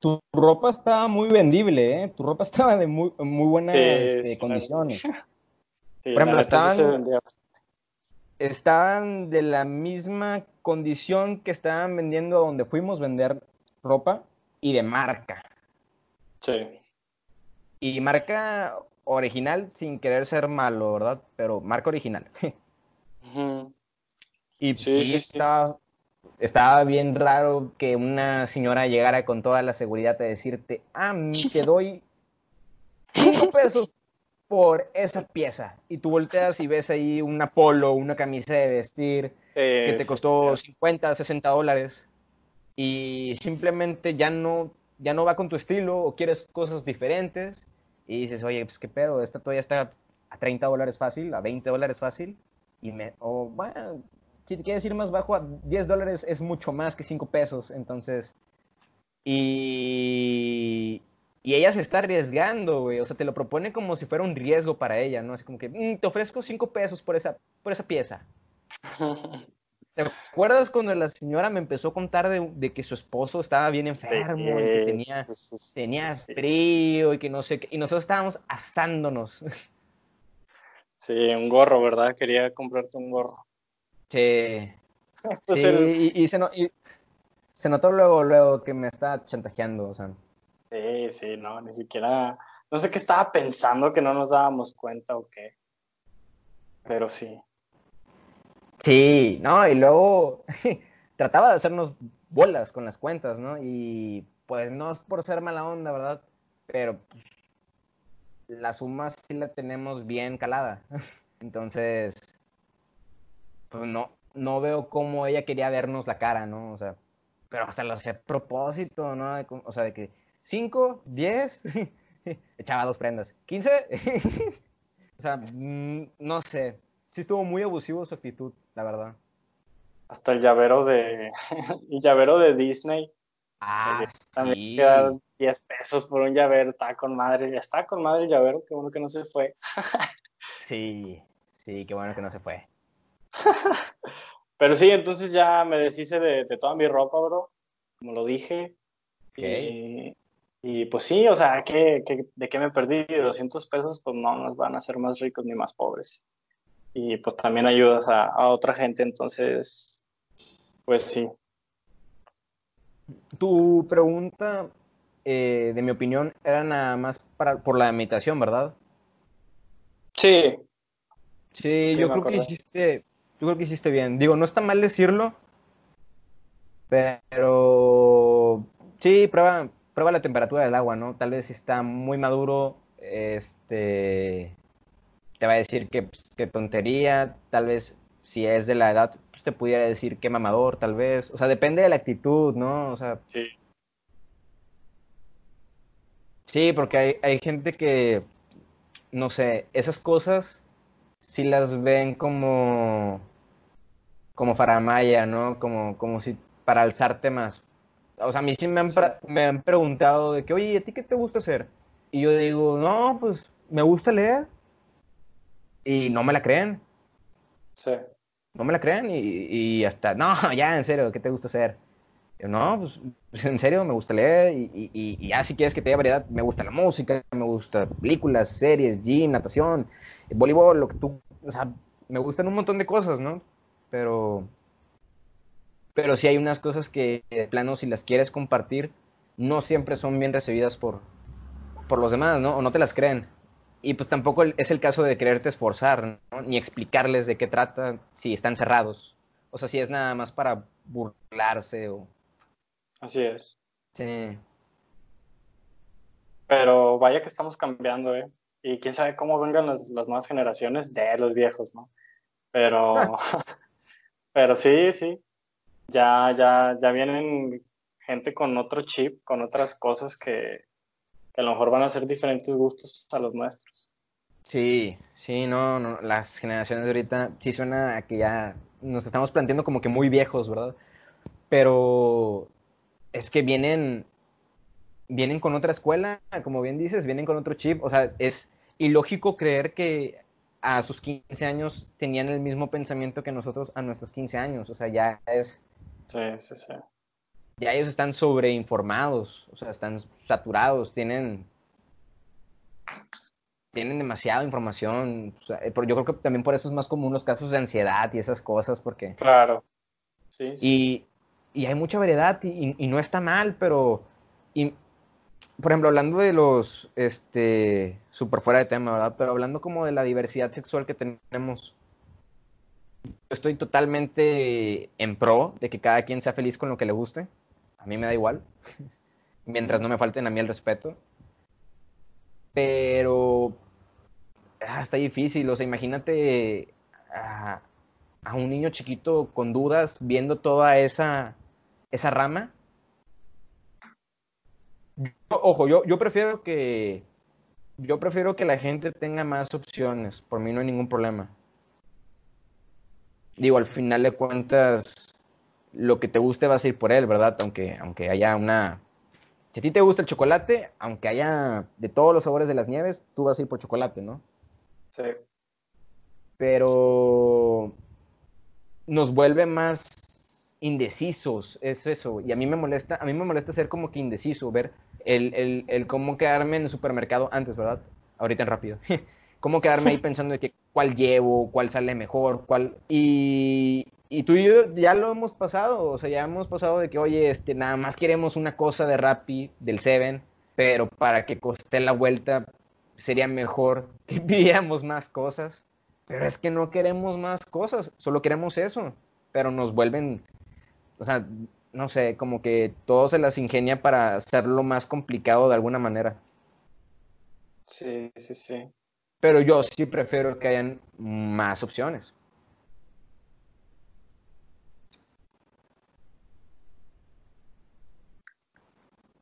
tu, ropa estaba muy vendible, ¿eh? Tu ropa estaba de muy, muy buenas este, condiciones. Por ejemplo, estaban, estaban de la misma condición que estaban vendiendo donde fuimos a vender ropa y de marca. Sí. Y marca original sin querer ser malo, ¿verdad? Pero marca original. Y sí, Estaba, bien raro que una señora llegara con toda la seguridad a decirte, ah, te doy cinco pesos por esa pieza. Y tú volteas y ves ahí un polo, una camisa de vestir que te costó 50, 60 dólares. Y simplemente ya no, ya no va con tu estilo o quieres cosas diferentes y dices, oye, pues qué pedo, esta todavía está a 30 dólares fácil, a 20 dólares fácil, y me, o bueno, si te quieres ir más bajo, a 10 dólares es mucho más que 5 pesos, entonces, y, y ella se está arriesgando, güey, o sea, te lo propone como si fuera un riesgo para ella, ¿no? Así como que, mm, te ofrezco 5 pesos por esa, por esa pieza. ¿Te acuerdas cuando la señora me empezó a contar de, que su esposo estaba bien enfermo y que tenía, tenía frío y que no sé qué? Y nosotros estábamos asándonos. Sí, un gorro, ¿verdad? Quería comprarte un gorro. Sí. sí y, se notó luego, luego que me estaba chantajeando, o sea. Sí, sí, no, ni siquiera. No sé qué estaba pensando que no nos dábamos cuenta o qué. Pero sí. Sí, no, y luego trataba de hacernos bolas con las cuentas, ¿no? Y pues no es por ser mala onda, ¿verdad? Pero pues, la suma sí la tenemos bien calada. Entonces, pues no, no veo cómo ella quería vernos la cara, ¿no? O sea, pero hasta lo hacía a propósito, ¿no? O sea, de que 5, 10, echaba dos prendas. 15, o sea, mm, no sé. Sí estuvo muy abusivo su actitud, la verdad. Hasta el llavero de, el llavero de Disney Ah, también sí. quedan 10 pesos por un llavero, está con madre, está con madre el llavero, qué bueno que no se fue. sí, sí, qué bueno que no se fue. Pero sí, entonces ya me deshice de, toda mi ropa, bro, como lo dije. Y, pues sí, o sea, ¿qué, de qué me perdí? 200 pesos, pues no nos van a hacer más ricos ni más pobres. Y pues también ayudas a, a otra gente, entonces, pues sí, tu pregunta, eh, de mi opinión, era nada más para, por la imitación, ¿verdad? Sí. Sí, yo creo que hiciste, yo creo que hiciste bien. Digo, no está mal decirlo, pero sí, prueba, prueba la temperatura del agua, ¿no? Tal vez si está muy maduro, este, te va a decir que, pues, que tontería, tal vez si es de la edad te pudiera decir qué mamador, tal vez. O sea, depende de la actitud, ¿no? O sea. Sí. Sí, porque hay, hay gente que, no sé, esas cosas sí las ven como, como faramaya, ¿no? Como, como si para alzarte más. O sea, a mí sí me han, me han preguntado de que, oye, ¿a ti qué te gusta hacer? Y yo digo, no, pues me gusta leer. Y no me la creen. Sí no me la crean y, hasta, no, ya, en serio, ¿qué te gusta hacer? Yo, no, pues, en serio, me gusta leer y, y, ya si quieres que te dé variedad, me gusta la música, me gusta películas, series, gym, natación, voleibol, lo que tú, o sea, me gustan un montón de cosas, ¿no? Pero, pero sí hay unas cosas que, de plano, si las quieres compartir, no siempre son bien recibidas por, por los demás, ¿no? O no te las creen. Y pues tampoco es el caso de quererte esforzar, ¿no? ni explicarles de qué trata si están cerrados. O sea, si es nada más para burlarse o... Así es. Sí. Pero vaya que estamos cambiando, ¿eh? Y quién sabe cómo vengan las, las nuevas generaciones de los viejos, ¿no? Pero, pero sí, sí. Ya, ya, ya vienen gente con otro chip, con otras cosas que, a lo mejor van a ser diferentes gustos a los nuestros. Sí, sí, no, no, las generaciones de ahorita sí suena a que ya nos estamos planteando como que muy viejos, ¿verdad? Pero es que vienen, vienen con otra escuela, como bien dices, vienen con otro chip, o sea, es ilógico creer que a sus 15 años tenían el mismo pensamiento que nosotros a nuestros 15 años, o sea, ya es... Sí, sí, sí ya ellos están sobreinformados, o sea, están saturados, tienen, tienen demasiada información. Eh, yo creo que también por eso es más común los casos de ansiedad y esas cosas, porque... Claro. Sí, Y, hay mucha variedad y, no está mal, pero... Y, por ejemplo, hablando de los, este, súper fuera de tema, ¿verdad? Pero hablando como de la diversidad sexual que tenemos, estoy totalmente en pro de que cada quien sea feliz con lo que le guste a mí me da igual, mientras no me falten a mí el respeto. Pero ah, está difícil, o sea, imagínate a, un niño chiquito con dudas viendo toda esa, esa rama. Ojo, yo, yo prefiero que yo prefiero que la gente tenga más opciones, por mí no hay ningún problema. Digo, al final de cuentas, lo que te guste vas a ir por él, ¿verdad? Aunque, aunque haya una... Si a ti te gusta el chocolate, aunque haya de todos los sabores de las nieves, tú vas a ir por chocolate, ¿no? Sí. Pero nos vuelve más indecisos, es eso. Y a mí me molesta, a mí me molesta ser como que indeciso, ver el, el, el cómo quedarme en el supermercado antes, ¿verdad? Ahorita en rápido. cómo quedarme ahí pensando de que cuál llevo, cuál sale mejor, cuál... Y, y tú y yo ya lo hemos pasado, o sea, ya hemos pasado de que, oye, este, nada más queremos una cosa de Rappi, del Seven, pero para que coste la vuelta sería mejor que pidiéramos más cosas. Pero es que no queremos más cosas, solo queremos eso. Pero nos vuelven, o sea, no sé, como que todo se las ingenia para hacerlo más complicado de alguna manera. Sí, sí, sí. Pero yo sí prefiero que hayan más opciones.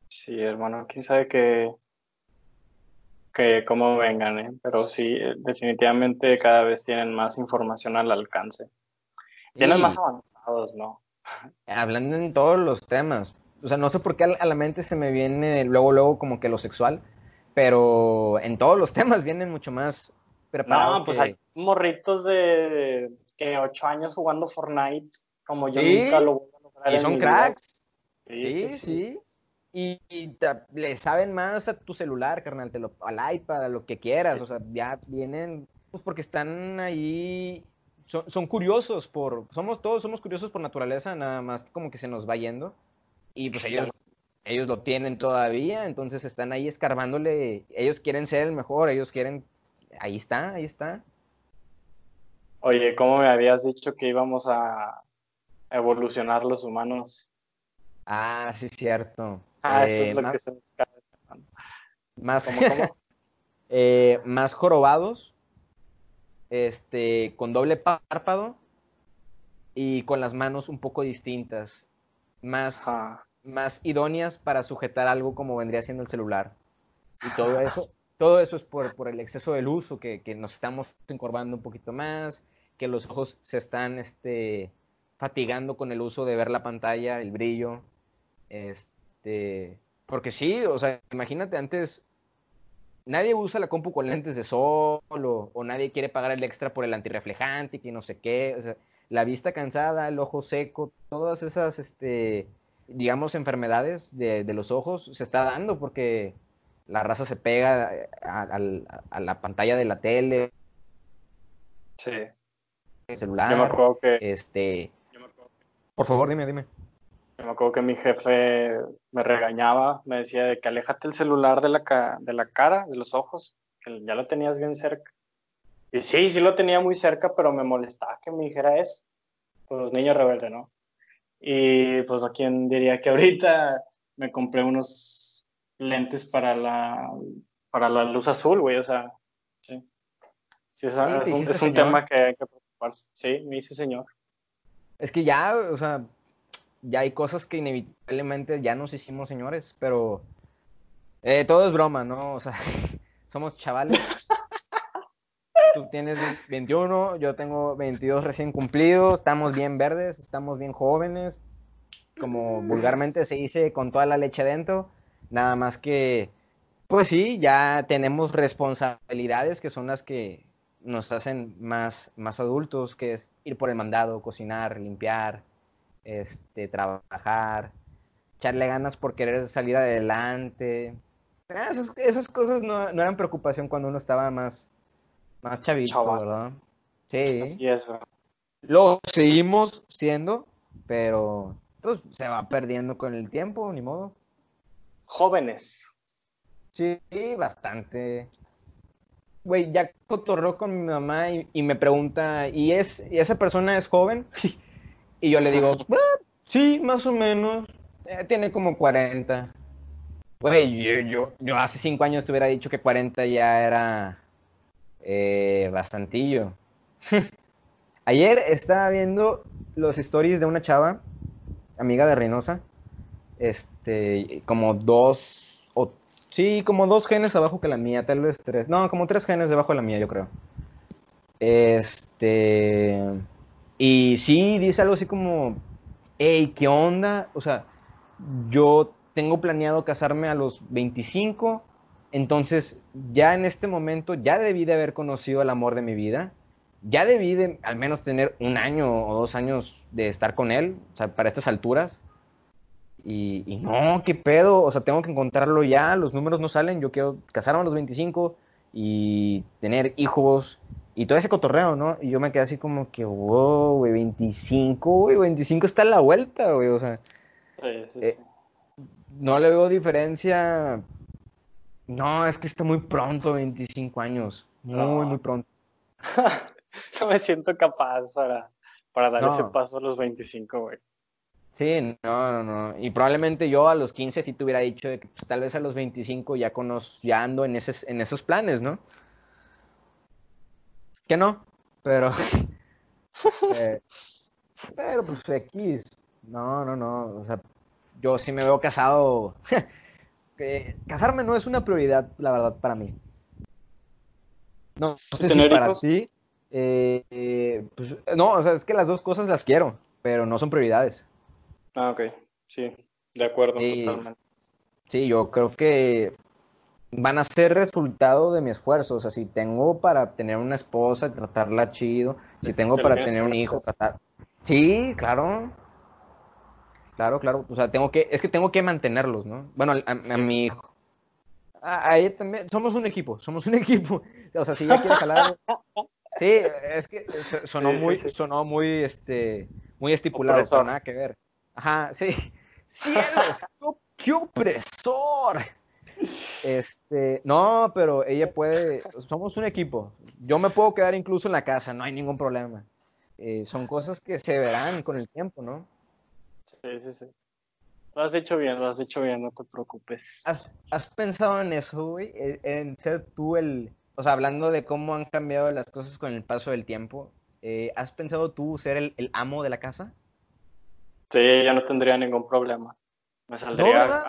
Sí, hermano, quién sabe que, que cómo vengan, ¿eh? pero sí, eh, definitivamente cada vez tienen más información al alcance. Tienen más avanzados, ¿no? Hablando en todos los temas. O sea, no sé por qué a la mente se me viene luego, luego como que lo sexual, pero en todos los temas vienen mucho más preparados. No, pues hay morritos de que ocho años jugando Fortnite, como yo nunca lo voy a lograr. Y son cracks. Sí, sí, Y, le saben más a tu celular, carnal, te lo, al iPad, a lo que quieras. O sea, ya vienen, pues porque están ahí, son, son, curiosos por, somos todos, somos curiosos por naturaleza, nada más como que se nos va yendo. Y pues ellos ellos lo tienen todavía, entonces están ahí escarbándole, ellos quieren ser el mejor, ellos quieren, ahí está, ahí está. Oye, ¿cómo me habías dicho que íbamos a evolucionar los humanos? Ah, sí, cierto. Ah, eso es eh, lo más, que se Más, ¿Cómo, eh, más jorobados, este, con doble párpado y con las manos un poco distintas. Más, más idóneas para sujetar algo como vendría siendo el celular. Y todo eso, todo eso es por, por el exceso del uso, que, que, nos estamos encorvando un poquito más, que los ojos se están este, fatigando con el uso de ver la pantalla, el brillo. Este, porque sí, o sea, imagínate antes, nadie usa la compu con lentes de sol o, o nadie quiere pagar el extra por el antirreflejante y que no sé qué. O sea, la vista cansada, el ojo seco, todas esas este, digamos, enfermedades de, los ojos se está dando porque la raza se pega a, la pantalla de la tele. Sí. El celular. Yo me acuerdo que... Este... Por favor, dime, dime. Me acuerdo que mi jefe me regañaba, me decía de que aléjate el celular de la, de la cara, de los ojos, que ya lo tenías bien cerca. Y sí, sí lo tenía muy cerca, pero me molestaba que me dijera eso. Pues los niños rebeldes, ¿no? Y pues a quién diría que ahorita me compré unos lentes para la, para la luz azul, güey, o sea, sí. sí es, es, un, tema que hay que preocuparse. Sí, me dice señor. Es que ya, o sea, ya hay cosas que inevitablemente ya nos hicimos señores, pero eh, todo es broma, ¿no? O sea, somos chavales. Tú tienes 21, yo tengo 22 recién cumplidos, estamos bien verdes, estamos bien jóvenes, como vulgarmente se dice, con toda la leche adentro, nada más que, pues sí, ya tenemos responsabilidades que son las que nos hacen más, más adultos, que es ir por el mandado, cocinar, limpiar, este, trabajar, echarle ganas por querer salir adelante. Ah, esas, cosas no, no eran preocupación cuando uno estaba más, más chavito, ¿verdad? Sí. Así es, Lo seguimos siendo, pero pues, se va perdiendo con el tiempo, ni modo. Jóvenes. Sí, bastante. Güey, ya cotorró con mi mamá y, me pregunta, ¿y, es, ¿y esa persona es joven? y yo le digo, sí, más o menos. Eh, tiene como 40. Güey, yo, yo, yo hace 5 años te hubiera dicho que 40 ya era eh, bastantillo. Ayer estaba viendo los stories de una chava, amiga de Reynosa, este, como dos, o, sí, como dos genes abajo que la mía, tal vez tres, no, como tres genes debajo de la mía, yo creo. Este, y sí, dice algo así como, hey, ¿qué onda? O sea, yo tengo planeado casarme a los 25 entonces, ya en este momento, ya debí de haber conocido el amor de mi vida ya debí de al menos tener un año o dos años de estar con él, o sea, para estas alturas. Y, y, no, qué pedo, o sea, tengo que encontrarlo ya, los números no salen, yo quiero casarme a los 25 y tener hijos y todo ese cotorreo, ¿no? Y yo me quedé así como que, wow, güey, 25, güey, 25 está en la vuelta, güey, o sea. Eh, no le veo diferencia. No, es que está muy pronto, 25 años. Muy, muy pronto. no me siento capaz para, para dar ese paso a los 25, güey. Sí, no, no, no. Y probablemente yo a los 15 sí te hubiera dicho que pues, tal vez a los 25 ya, conozco, ya ando en, ese, en esos planes, ¿no? Que no, pero... Eh, pero pues X. No, no, no. O sea, yo sí me veo casado. casarme no es una prioridad, la verdad, para mí. No, sé si para ti. Eh, pues, no, o sea, es que las dos cosas las quiero, pero no son prioridades. Ah, ok. Sí, de acuerdo, totalmente. Sí, yo creo que van a ser resultado de mi esfuerzo. O sea, si tengo para tener una esposa, tratarla chido, si tengo para tener un hijo, tratar. Sí, claro. Claro, claro. O sea, tengo que, es que tengo que mantenerlos, ¿no? Bueno, a, mi hijo. ahí también, somos un equipo, somos un equipo. O sea, si ya quiere jalar. Sí, es que sonó muy, sonó muy, este, muy estipulado, nada que ver. Ajá, sí. ¡Cielos! ¡Qué opresor! Este, no, pero ella puede, somos un equipo. Yo me puedo quedar incluso en la casa, no hay ningún problema. Eh, son cosas que se verán con el tiempo, ¿no? Sí, sí, sí. Lo has dicho bien, lo has dicho bien, no te preocupes. ¿Has, has pensado en eso, güey? En ser tú el, o sea, hablando de cómo han cambiado las cosas con el paso del tiempo, eh, ¿has pensado tú ser el, el amo de la casa? Sí, ya no tendría ningún problema. Me saldría,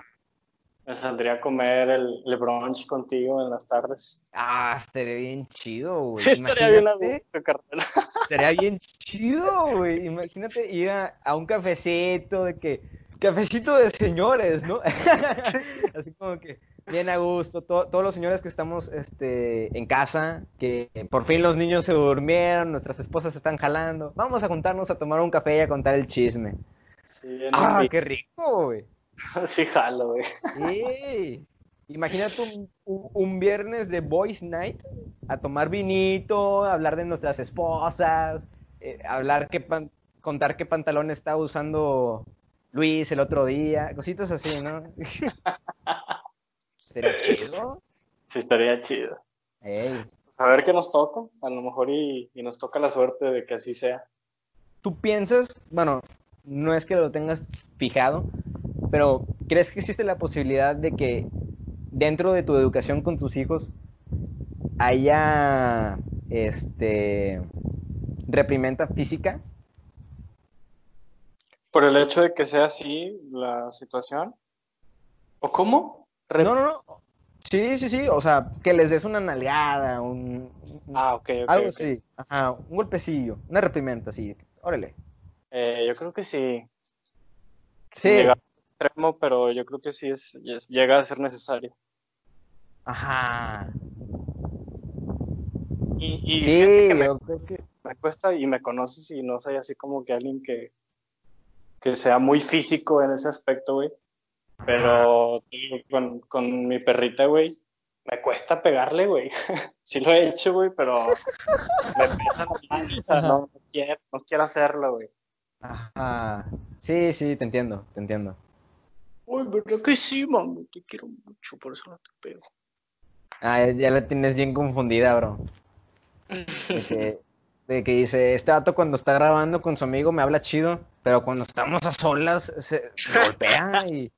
me saldría a comer el, el, brunch contigo en las tardes. Ah, estaría bien chido, güey. Sí, estaría bien a gusto, carnal. Estaría bien chido, güey. Imagínate ir a, a, un cafecito de que. Cafecito de señores, ¿no? Así como que bien a gusto. todos los señores que estamos este, en casa, que por fin los niños se durmieron, nuestras esposas se están jalando. Vamos a juntarnos a tomar un café y a contar el chisme. Sí, ah, qué rico, güey. sí, jalo, güey. Sí. Imagínate un, un, viernes de Boys Night a tomar vinito, hablar de nuestras esposas, eh, hablar qué contar qué pantalón está usando Luis el otro día, cositas así, ¿no? ¿Estaría chido? Sí, estaría chido. A ver qué nos toca, a lo mejor y, y nos toca la suerte de que así sea. ¿Tú piensas, bueno, no es que lo tengas fijado, pero ¿crees que existe la posibilidad de que dentro de tu educación con tus hijos haya este reprimenda física? Por el hecho de que sea así la situación. ¿O cómo? no, no, no. Sí, sí, sí. O sea, que les des una nalgada, un. Ah, ok, ok. Algo así. Ajá, un golpecillo, una reprimenda, así. Órale. Eh, yo creo que sí. Sí. Llega extremo, pero yo creo que sí es, llega a ser necesario. Ajá. Y, y sí, me, creo que... me cuesta y me conoces y no soy así como que alguien que, que sea muy físico en ese aspecto, güey. Pero con, con, mi perrita, güey, me cuesta pegarle, güey. sí lo he hecho, güey, pero me pesa la no, no, quiero, no quiero hacerlo, güey. Ajá. Sí, sí, te entiendo, te entiendo. Uy, ¿verdad que sí, mami? Te quiero mucho, por eso no te pego. Ah, ya la tienes bien confundida, bro. De que, dice, este vato cuando está grabando con su amigo me habla chido, pero cuando estamos a solas se, golpea y...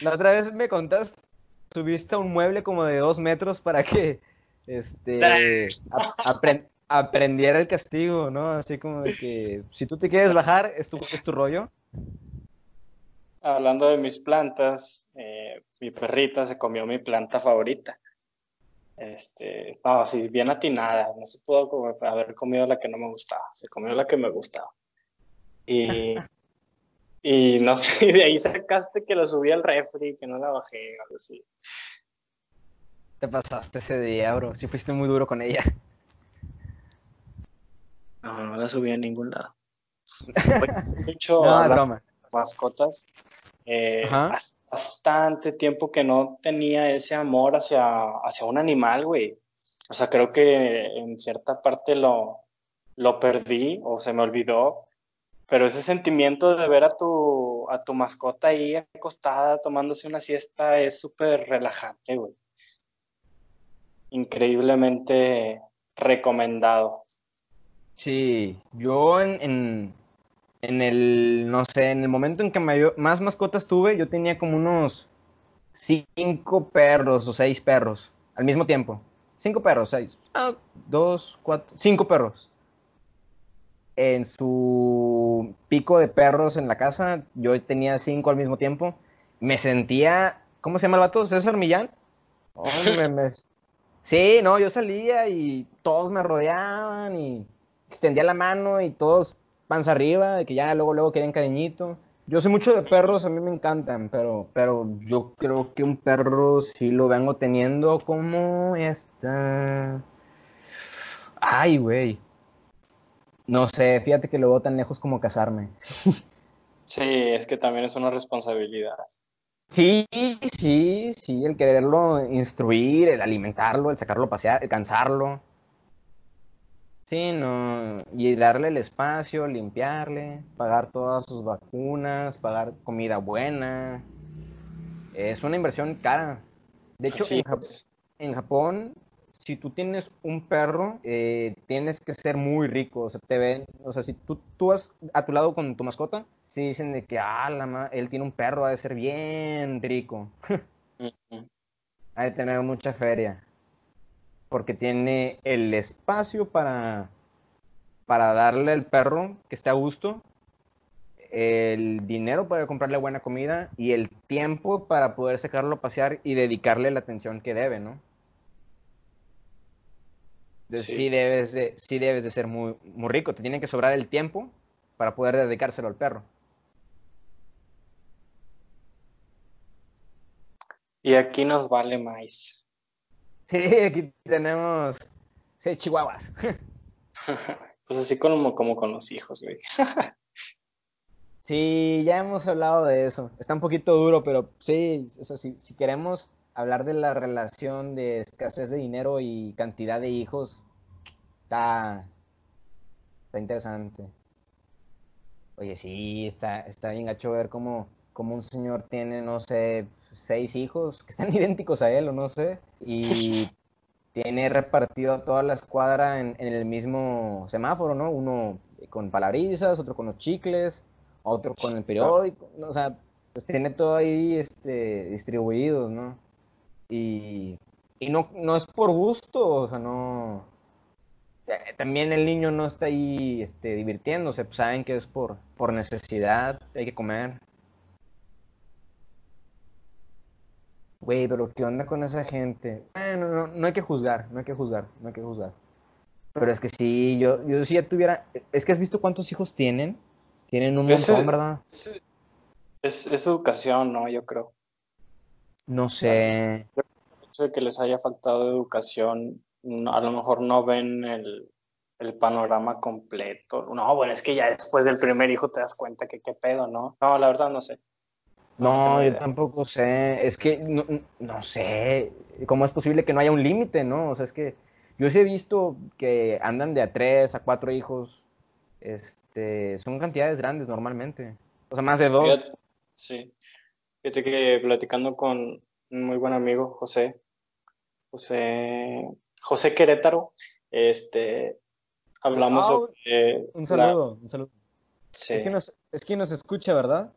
La otra vez me contaste, subiste a un mueble como de dos metros para que, este, aprendiera el castigo, ¿no? Así como de que si tú te quieres bajar, es tu, es tu rollo. Hablando de mis plantas, eh, mi perrita se comió mi planta favorita. Este, no, así bien atinada, no se pudo haber comido la que no me gustaba, se comió la que me gustaba. Y, y no sé, de ahí sacaste que la subí al refri, que no la bajé, algo así. Te pasaste ese día, bro, sí fuiste muy duro con ella. No, no la subí a ningún lado. mucho no, mascotas. Eh, bastante tiempo que no tenía ese amor hacia, hacia un animal, güey. O sea, creo que en cierta parte lo, lo perdí o se me olvidó. Pero ese sentimiento de ver a tu, a tu mascota ahí acostada tomándose una siesta es súper relajante, güey. Increíblemente recomendado. Sí, yo en, en, el, no sé, en el momento en que más mascotas tuve, yo tenía como unos cinco perros o seis perros al mismo tiempo. Cinco perros, seis. Ah, dos, cuatro, cinco perros. En su pico de perros en la casa, yo tenía cinco al mismo tiempo. Me sentía, ¿cómo se llama el vato? César Millán. Sí, no, yo salía y todos me rodeaban y extendía la mano y todos panza arriba, de que ya luego, luego querían cariñito. Yo sé mucho de perros, a mí me encantan, pero, pero yo creo que un perro sí lo vengo teniendo como esta. Ay, güey. No sé, fíjate que lo veo tan lejos como casarme. Sí, es que también es una responsabilidad. Sí, sí, sí, el quererlo instruir, el alimentarlo, el sacarlo a pasear, el cansarlo. Sí, no, y darle el espacio, limpiarle, pagar todas sus vacunas, pagar comida buena. Es una inversión cara. De hecho, en, Japón, si tú tienes un perro, eh, tienes que ser muy rico. O sea, te ven, o sea, si tú, tú vas a tu lado con tu mascota, si dicen de que, ah, la él tiene un perro, ha de ser bien rico. ha de tener mucha feria. Porque tiene el espacio para, para darle al perro que esté a gusto, el dinero para comprarle buena comida y el tiempo para poder sacarlo a pasear y dedicarle la atención que debe, ¿no? sí. debes de, sí debes de ser muy, muy rico, te tiene que sobrar el tiempo para poder dedicárselo al perro. Y aquí nos vale más. Sí, aquí tenemos seis chihuahuas. pues así como, como con los hijos, güey. sí, ya hemos hablado de eso. Está un poquito duro, pero sí, eso sí, si queremos hablar de la relación de escasez de dinero y cantidad de hijos, está, está interesante. Oye, sí, está, está bien gacho ver cómo, cómo un señor tiene, no sé, seis hijos que están idénticos a él o no sé, y tiene repartido a toda la escuadra en, el mismo semáforo, ¿no? Uno con palabrizas, otro con los chicles, otro con el periódico, o sea, pues tiene todo ahí este, distribuido, ¿no? Y, y no, no es por gusto, o sea, no... Eh, también el niño no está ahí este, divirtiéndose, pues saben que es por, por necesidad, hay que comer. Güey, pero ¿qué onda con esa gente? Bueno, no, no hay que juzgar, no hay que juzgar, no hay que juzgar. Pero es que sí, yo, yo si ya tuviera. Es que has visto cuántos hijos tienen. Tienen un montón, ¿verdad? Es, es, educación, ¿no? Yo creo. No sé. El hecho de que les haya faltado educación, a lo mejor no ven el, el panorama completo. No, bueno, es que ya después del primer hijo te das cuenta que qué pedo, ¿no? No, la verdad no sé. No, yo tampoco sé. Es que no, no, sé cómo es posible que no haya un límite, ¿no? O sea, es que yo sí he visto que andan de a tres a cuatro hijos. Este, son cantidades grandes normalmente. O sea, más de dos. sí. Fíjate que platicando con un muy buen amigo, José, José, José Querétaro, este, hablamos sobre. Un saludo, un saludo. Sí. Es que, nos, es que nos escucha, ¿verdad?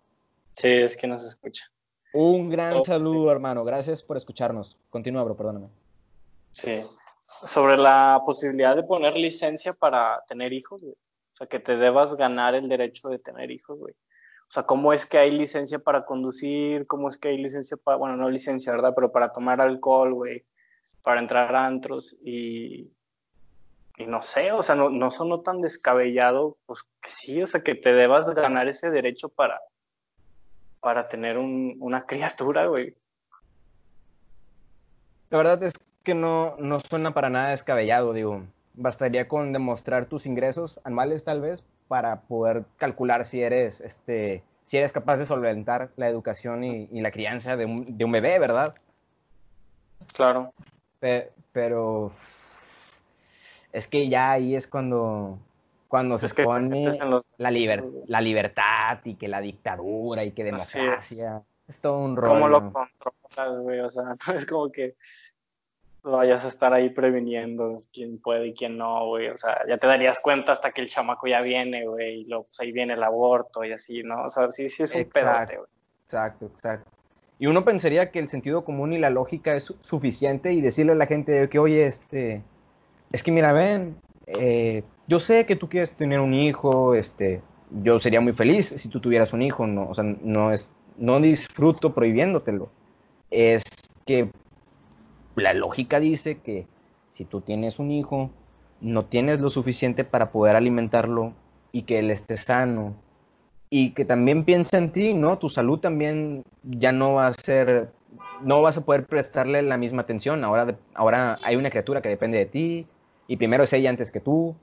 Sí, es que nos escucha. Un gran saludo, hermano. Gracias por escucharnos. Continúa, bro, perdóname. Sí. Sobre la posibilidad de poner licencia para tener hijos, güey. O sea, que te debas ganar el derecho de tener hijos, güey. O sea, ¿cómo es que hay licencia para conducir? ¿Cómo es que hay licencia para, bueno, no licencia, ¿verdad? Pero para tomar alcohol, güey. Para entrar a antros y, y no sé, o sea, no, no sonó tan descabellado, pues que sí, o sea, que te debas ganar ese derecho para, para tener una criatura, güey. La verdad es que no, no suena para nada descabellado, digo. bastaría con demostrar tus ingresos anuales tal vez para poder calcular si eres, este, si eres capaz de solventar la educación y, la crianza de un, de un, bebé, ¿verdad? Claro. pero es que ya ahí es cuando, cuando se expone la, la libertad y que la dictadura y que democracia. Es. todo un rollo. ¿Cómo lo controlas, güey? O sea, no es como que vayas a estar ahí previniendo quién puede y quién no, güey. O sea, ya te darías cuenta hasta que el chamaco ya viene, güey, y luego pues, ahí viene el aborto y así, ¿no? O sea, sí, sí es un pedote, güey. Exacto, exacto. Y uno pensaría que el sentido común y la lógica es suficiente y decirle a la gente que, oye, este, es que mira, ven, eh, yo sé que tú quieres tener un hijo, este, yo sería muy feliz si tú tuvieras un hijo, no, o sea, no es, no disfruto prohibiéndotelo. Es que la lógica dice que si tú tienes un hijo, no tienes lo suficiente para poder alimentarlo y que él esté sano y que también piensa en ti, ¿no? Tu salud también ya no va a ser, no vas a poder prestarle la misma atención. Ahora, ahora hay una criatura que depende de ti y primero es ella antes que tú.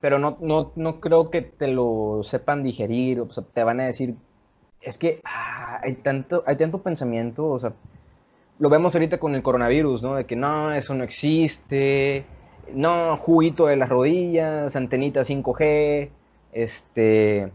Pero no, no, no creo que te lo sepan digerir, o sea, te van a decir, es que ah, hay, tanto, hay tanto pensamiento, o sea, lo vemos ahorita con el coronavirus, ¿no? De que no, eso no existe, no, juguito de las rodillas, antenita 5G, este...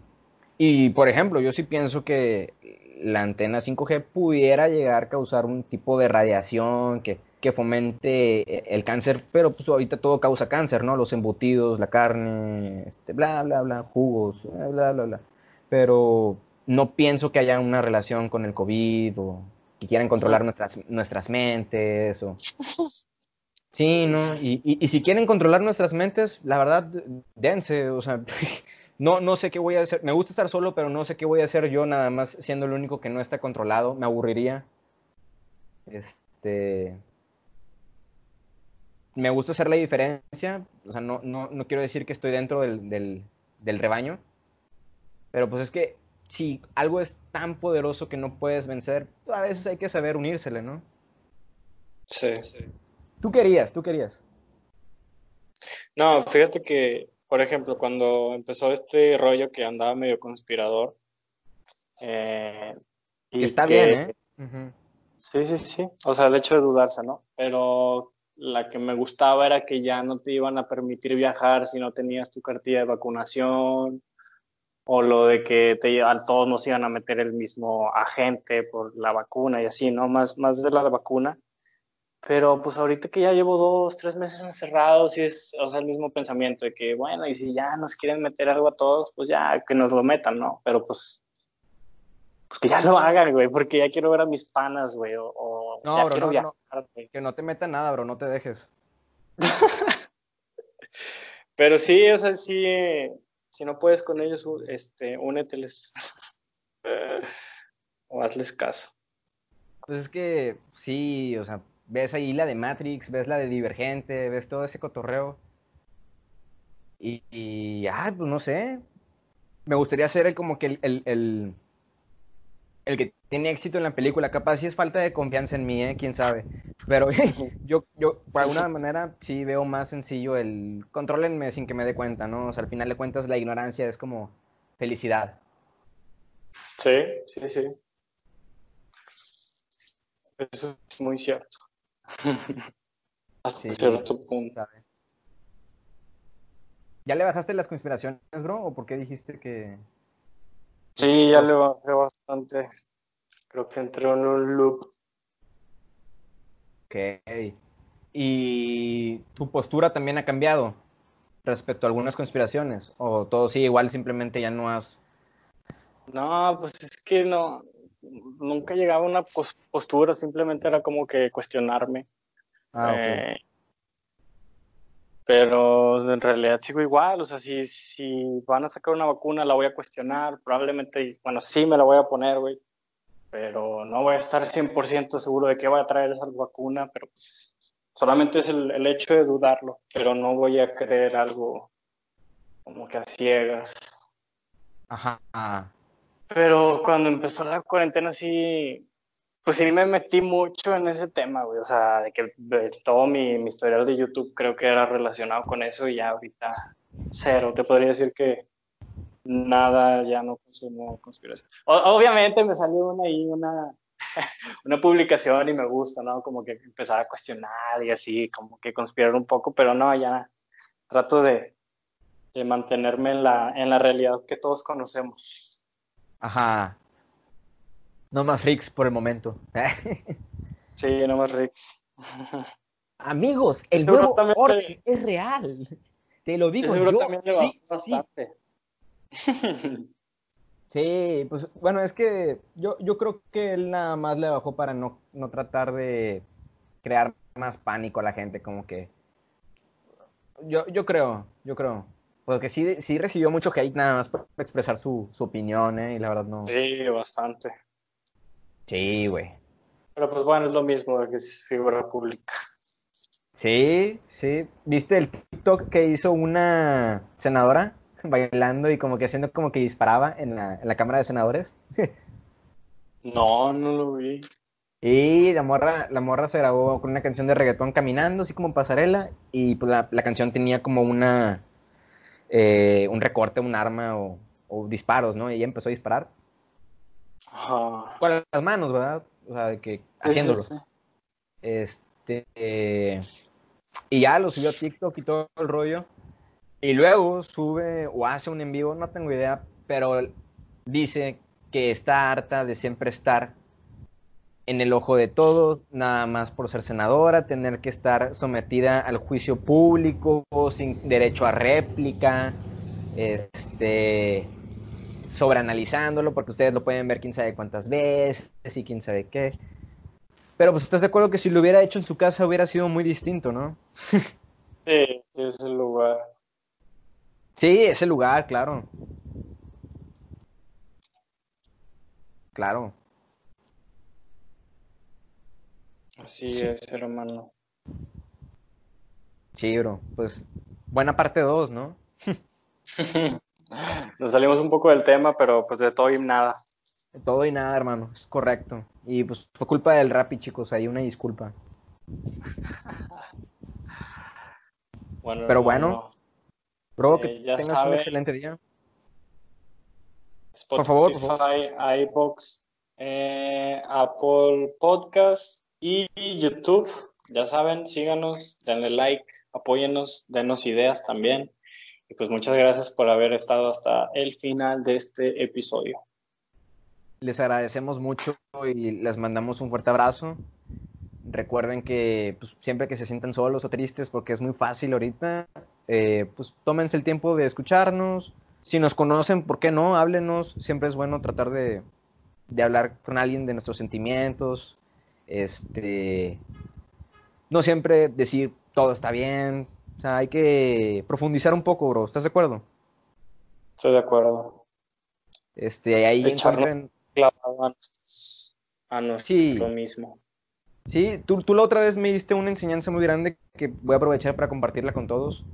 Y, por ejemplo, yo sí pienso que la antena 5G pudiera llegar a causar un tipo de radiación que, que fomente el cáncer, pero pues ahorita todo causa cáncer, ¿no? Los embutidos, la carne, este, bla, bla, bla, jugos, bla, bla, bla. Pero no pienso que haya una relación con el COVID o que quieran controlar nuestras, nuestras mentes o... Sí, ¿no? Y, y, si quieren controlar nuestras mentes, la verdad, dense, o sea, no, no sé qué voy a hacer. Me gusta estar solo, pero no sé qué voy a hacer yo nada más siendo el único que no está controlado. Me aburriría. Este... Me gusta hacer la diferencia, o sea, no, no, no quiero decir que estoy dentro del, del, del rebaño, pero pues es que si algo es tan poderoso que no puedes vencer, a veces hay que saber unírsele, ¿no? Sí. ¿Tú querías? ¿Tú querías? No, fíjate que, por ejemplo, cuando empezó este rollo que andaba medio conspirador. Eh, y está bien, ¿eh? Sí, sí, sí. O sea, el hecho de dudarse, ¿no? Pero la que me gustaba era que ya no te iban a permitir viajar si no tenías tu cartilla de vacunación o lo de que te, a todos nos iban a meter el mismo agente por la vacuna y así, ¿no? Más, más de la vacuna. Pero pues ahorita que ya llevo dos, tres meses encerrados y es, o sea, el mismo pensamiento de que, bueno, y si ya nos quieren meter algo a todos, pues ya que nos lo metan, ¿no? Pero pues, pues que ya lo hagan, güey, porque ya quiero ver a mis panas, güey, o, no, ya quiero viajar, Que no te metan nada, bro, no te dejes. Pero sí, o sea, sí, si no puedes con ellos, este, úneteles o hazles caso. Pues es que sí, o sea, ves ahí la de Matrix, ves la de Divergente, ves todo ese cotorreo. Y, y ah, pues no sé. Me gustaría ser el, como que el, el, el que tiene éxito en la película. Capaz si es falta de confianza en mí, ¿eh? quién sabe. Pero yo, yo, por alguna manera, sí veo más sencillo el controlenme sin que me dé cuenta, ¿no? O sea, al final de cuentas, la ignorancia es como felicidad. Sí, sí, sí. Eso es muy cierto. Hasta cierto punto. ¿Ya le bajaste las conspiraciones, bro? ¿O por qué dijiste que.? Sí, ya le bajé bastante. Creo que entré en un loop. Ok. ¿Y tu postura también ha cambiado respecto a algunas conspiraciones? ¿O todo sigue igual, simplemente ya no has... No, pues es que no, nunca llegaba a una postura, simplemente era como que cuestionarme. Ah, eh, pero en realidad sigo igual, o sea, si, si van a sacar una vacuna la voy a cuestionar, probablemente, bueno, sí me la voy a poner, güey, pero no voy a estar 100% seguro de que va a traer esa vacuna, pero pues, solamente es el, hecho de dudarlo, pero no voy a creer algo como que a ciegas. Ajá. Pero cuando empezó la cuarentena sí, pues sí me metí mucho en ese tema, güey. O sea, de que todo mi, historial de YouTube creo que era relacionado con eso y ya ahorita cero. Te podría decir que nada, ya no consumo conspiración. obviamente me salió una ahí, una, una publicación y me gusta, ¿no? Como que empezar a cuestionar y así, como que conspirar un poco, pero no, ya trato de, de mantenerme en la, en la realidad que todos conocemos. Ajá, no más freaks por el momento. sí, no más freaks. Amigos, el nuevo orden es real. Te lo digo yo. Sí, sí. sí, pues bueno, es que yo, yo creo que él nada más le bajó para no, no tratar de crear más pánico a la gente, como que. Yo, yo creo, yo creo. Porque sí, sí recibió mucho hate nada más para expresar su, su opinión, ¿eh? Y la verdad no. Sí, bastante. Sí, güey. Pero pues bueno, es lo mismo que es figura pública. Sí, sí. ¿Viste el TikTok que hizo una senadora bailando y como que haciendo como que disparaba en la, en la Cámara de Senadores? no, no lo vi. Y la morra, la morra se grabó con una canción de reggaetón caminando, así como pasarela, y pues la, la canción tenía como una eh, un recorte, un arma o, o disparos, ¿no? Y ella empezó a disparar con las manos, ¿verdad? O sea, de que haciéndolo. Este. y ya lo subió a TikTok y todo el rollo. Y luego sube o hace un en vivo, no tengo idea, pero dice que está harta de siempre estar en el ojo de todos, nada más por ser senadora, tener que estar sometida al juicio público, sin derecho a réplica, este, sobreanalizándolo, porque ustedes lo pueden ver quién sabe cuántas veces y quién sabe qué. Pero pues estás de acuerdo que si lo hubiera hecho en su casa hubiera sido muy distinto, ¿no? sí, es el lugar. Sí, ese lugar, claro. Claro. Así es, hermano. Sí, bro. Pues buena parte 2, ¿no? Nos salimos un poco del tema, pero pues de todo y nada. De todo y nada, hermano, es correcto. Y pues fue culpa del Rappi, chicos, ahí una disculpa. bueno, pero bueno, bro, que eh, tengas un excelente día. por favor, por favor. iBox, eh, Apple Podcast y YouTube. Ya saben, síganos, denle like, apóyennos, denos ideas también pues muchas gracias por haber estado hasta el final de este episodio. Les agradecemos mucho y les mandamos un fuerte abrazo. Recuerden que pues, siempre que se sientan solos o tristes, porque es muy fácil ahorita, eh, pues tómense el tiempo de escucharnos. Si nos conocen, ¿por qué no? Háblenos. Siempre es bueno tratar de, de hablar con alguien de nuestros sentimientos. Este, no siempre decir todo está bien, o sea, hay que profundizar un poco, bro. ¿Estás de acuerdo? Estoy de acuerdo. Este, ahí encuentren... a nuestro, mismo. Sí, tú, tú, la otra vez me diste una enseñanza muy grande que voy a aprovechar para compartirla con todos.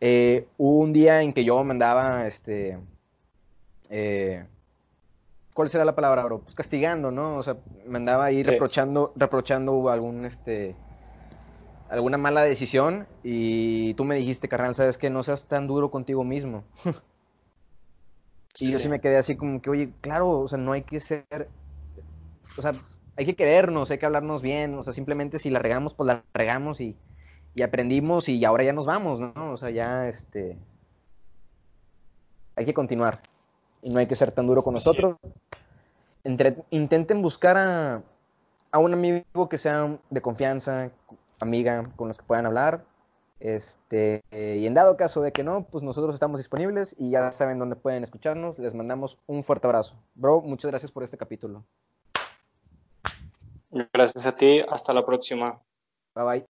Eh, hubo un día en que yo mandaba, este, eh, ¿cuál será la palabra, bro? Pues castigando, ¿no? O sea, me andaba ahí reprochando, reprochando algún, este, alguna mala decisión y tú me dijiste, carnal, sabes que no seas tan duro contigo mismo. y yo sí me quedé así como que, oye, claro, o sea, no hay que ser, o sea, hay que querernos, hay que hablarnos bien, o sea, simplemente si la regamos, pues la regamos y, aprendimos y ahora ya nos vamos, ¿no? O sea, ya, este, hay que continuar y no hay que ser tan duro con nosotros. intenten buscar a, a un amigo que sea de confianza, amiga con los que puedan hablar. Este, y en dado caso de que no, pues nosotros estamos disponibles y ya saben dónde pueden escucharnos. Les mandamos un fuerte abrazo. Bro, muchas gracias por este capítulo. Gracias a ti. Hasta la próxima. Bye bye.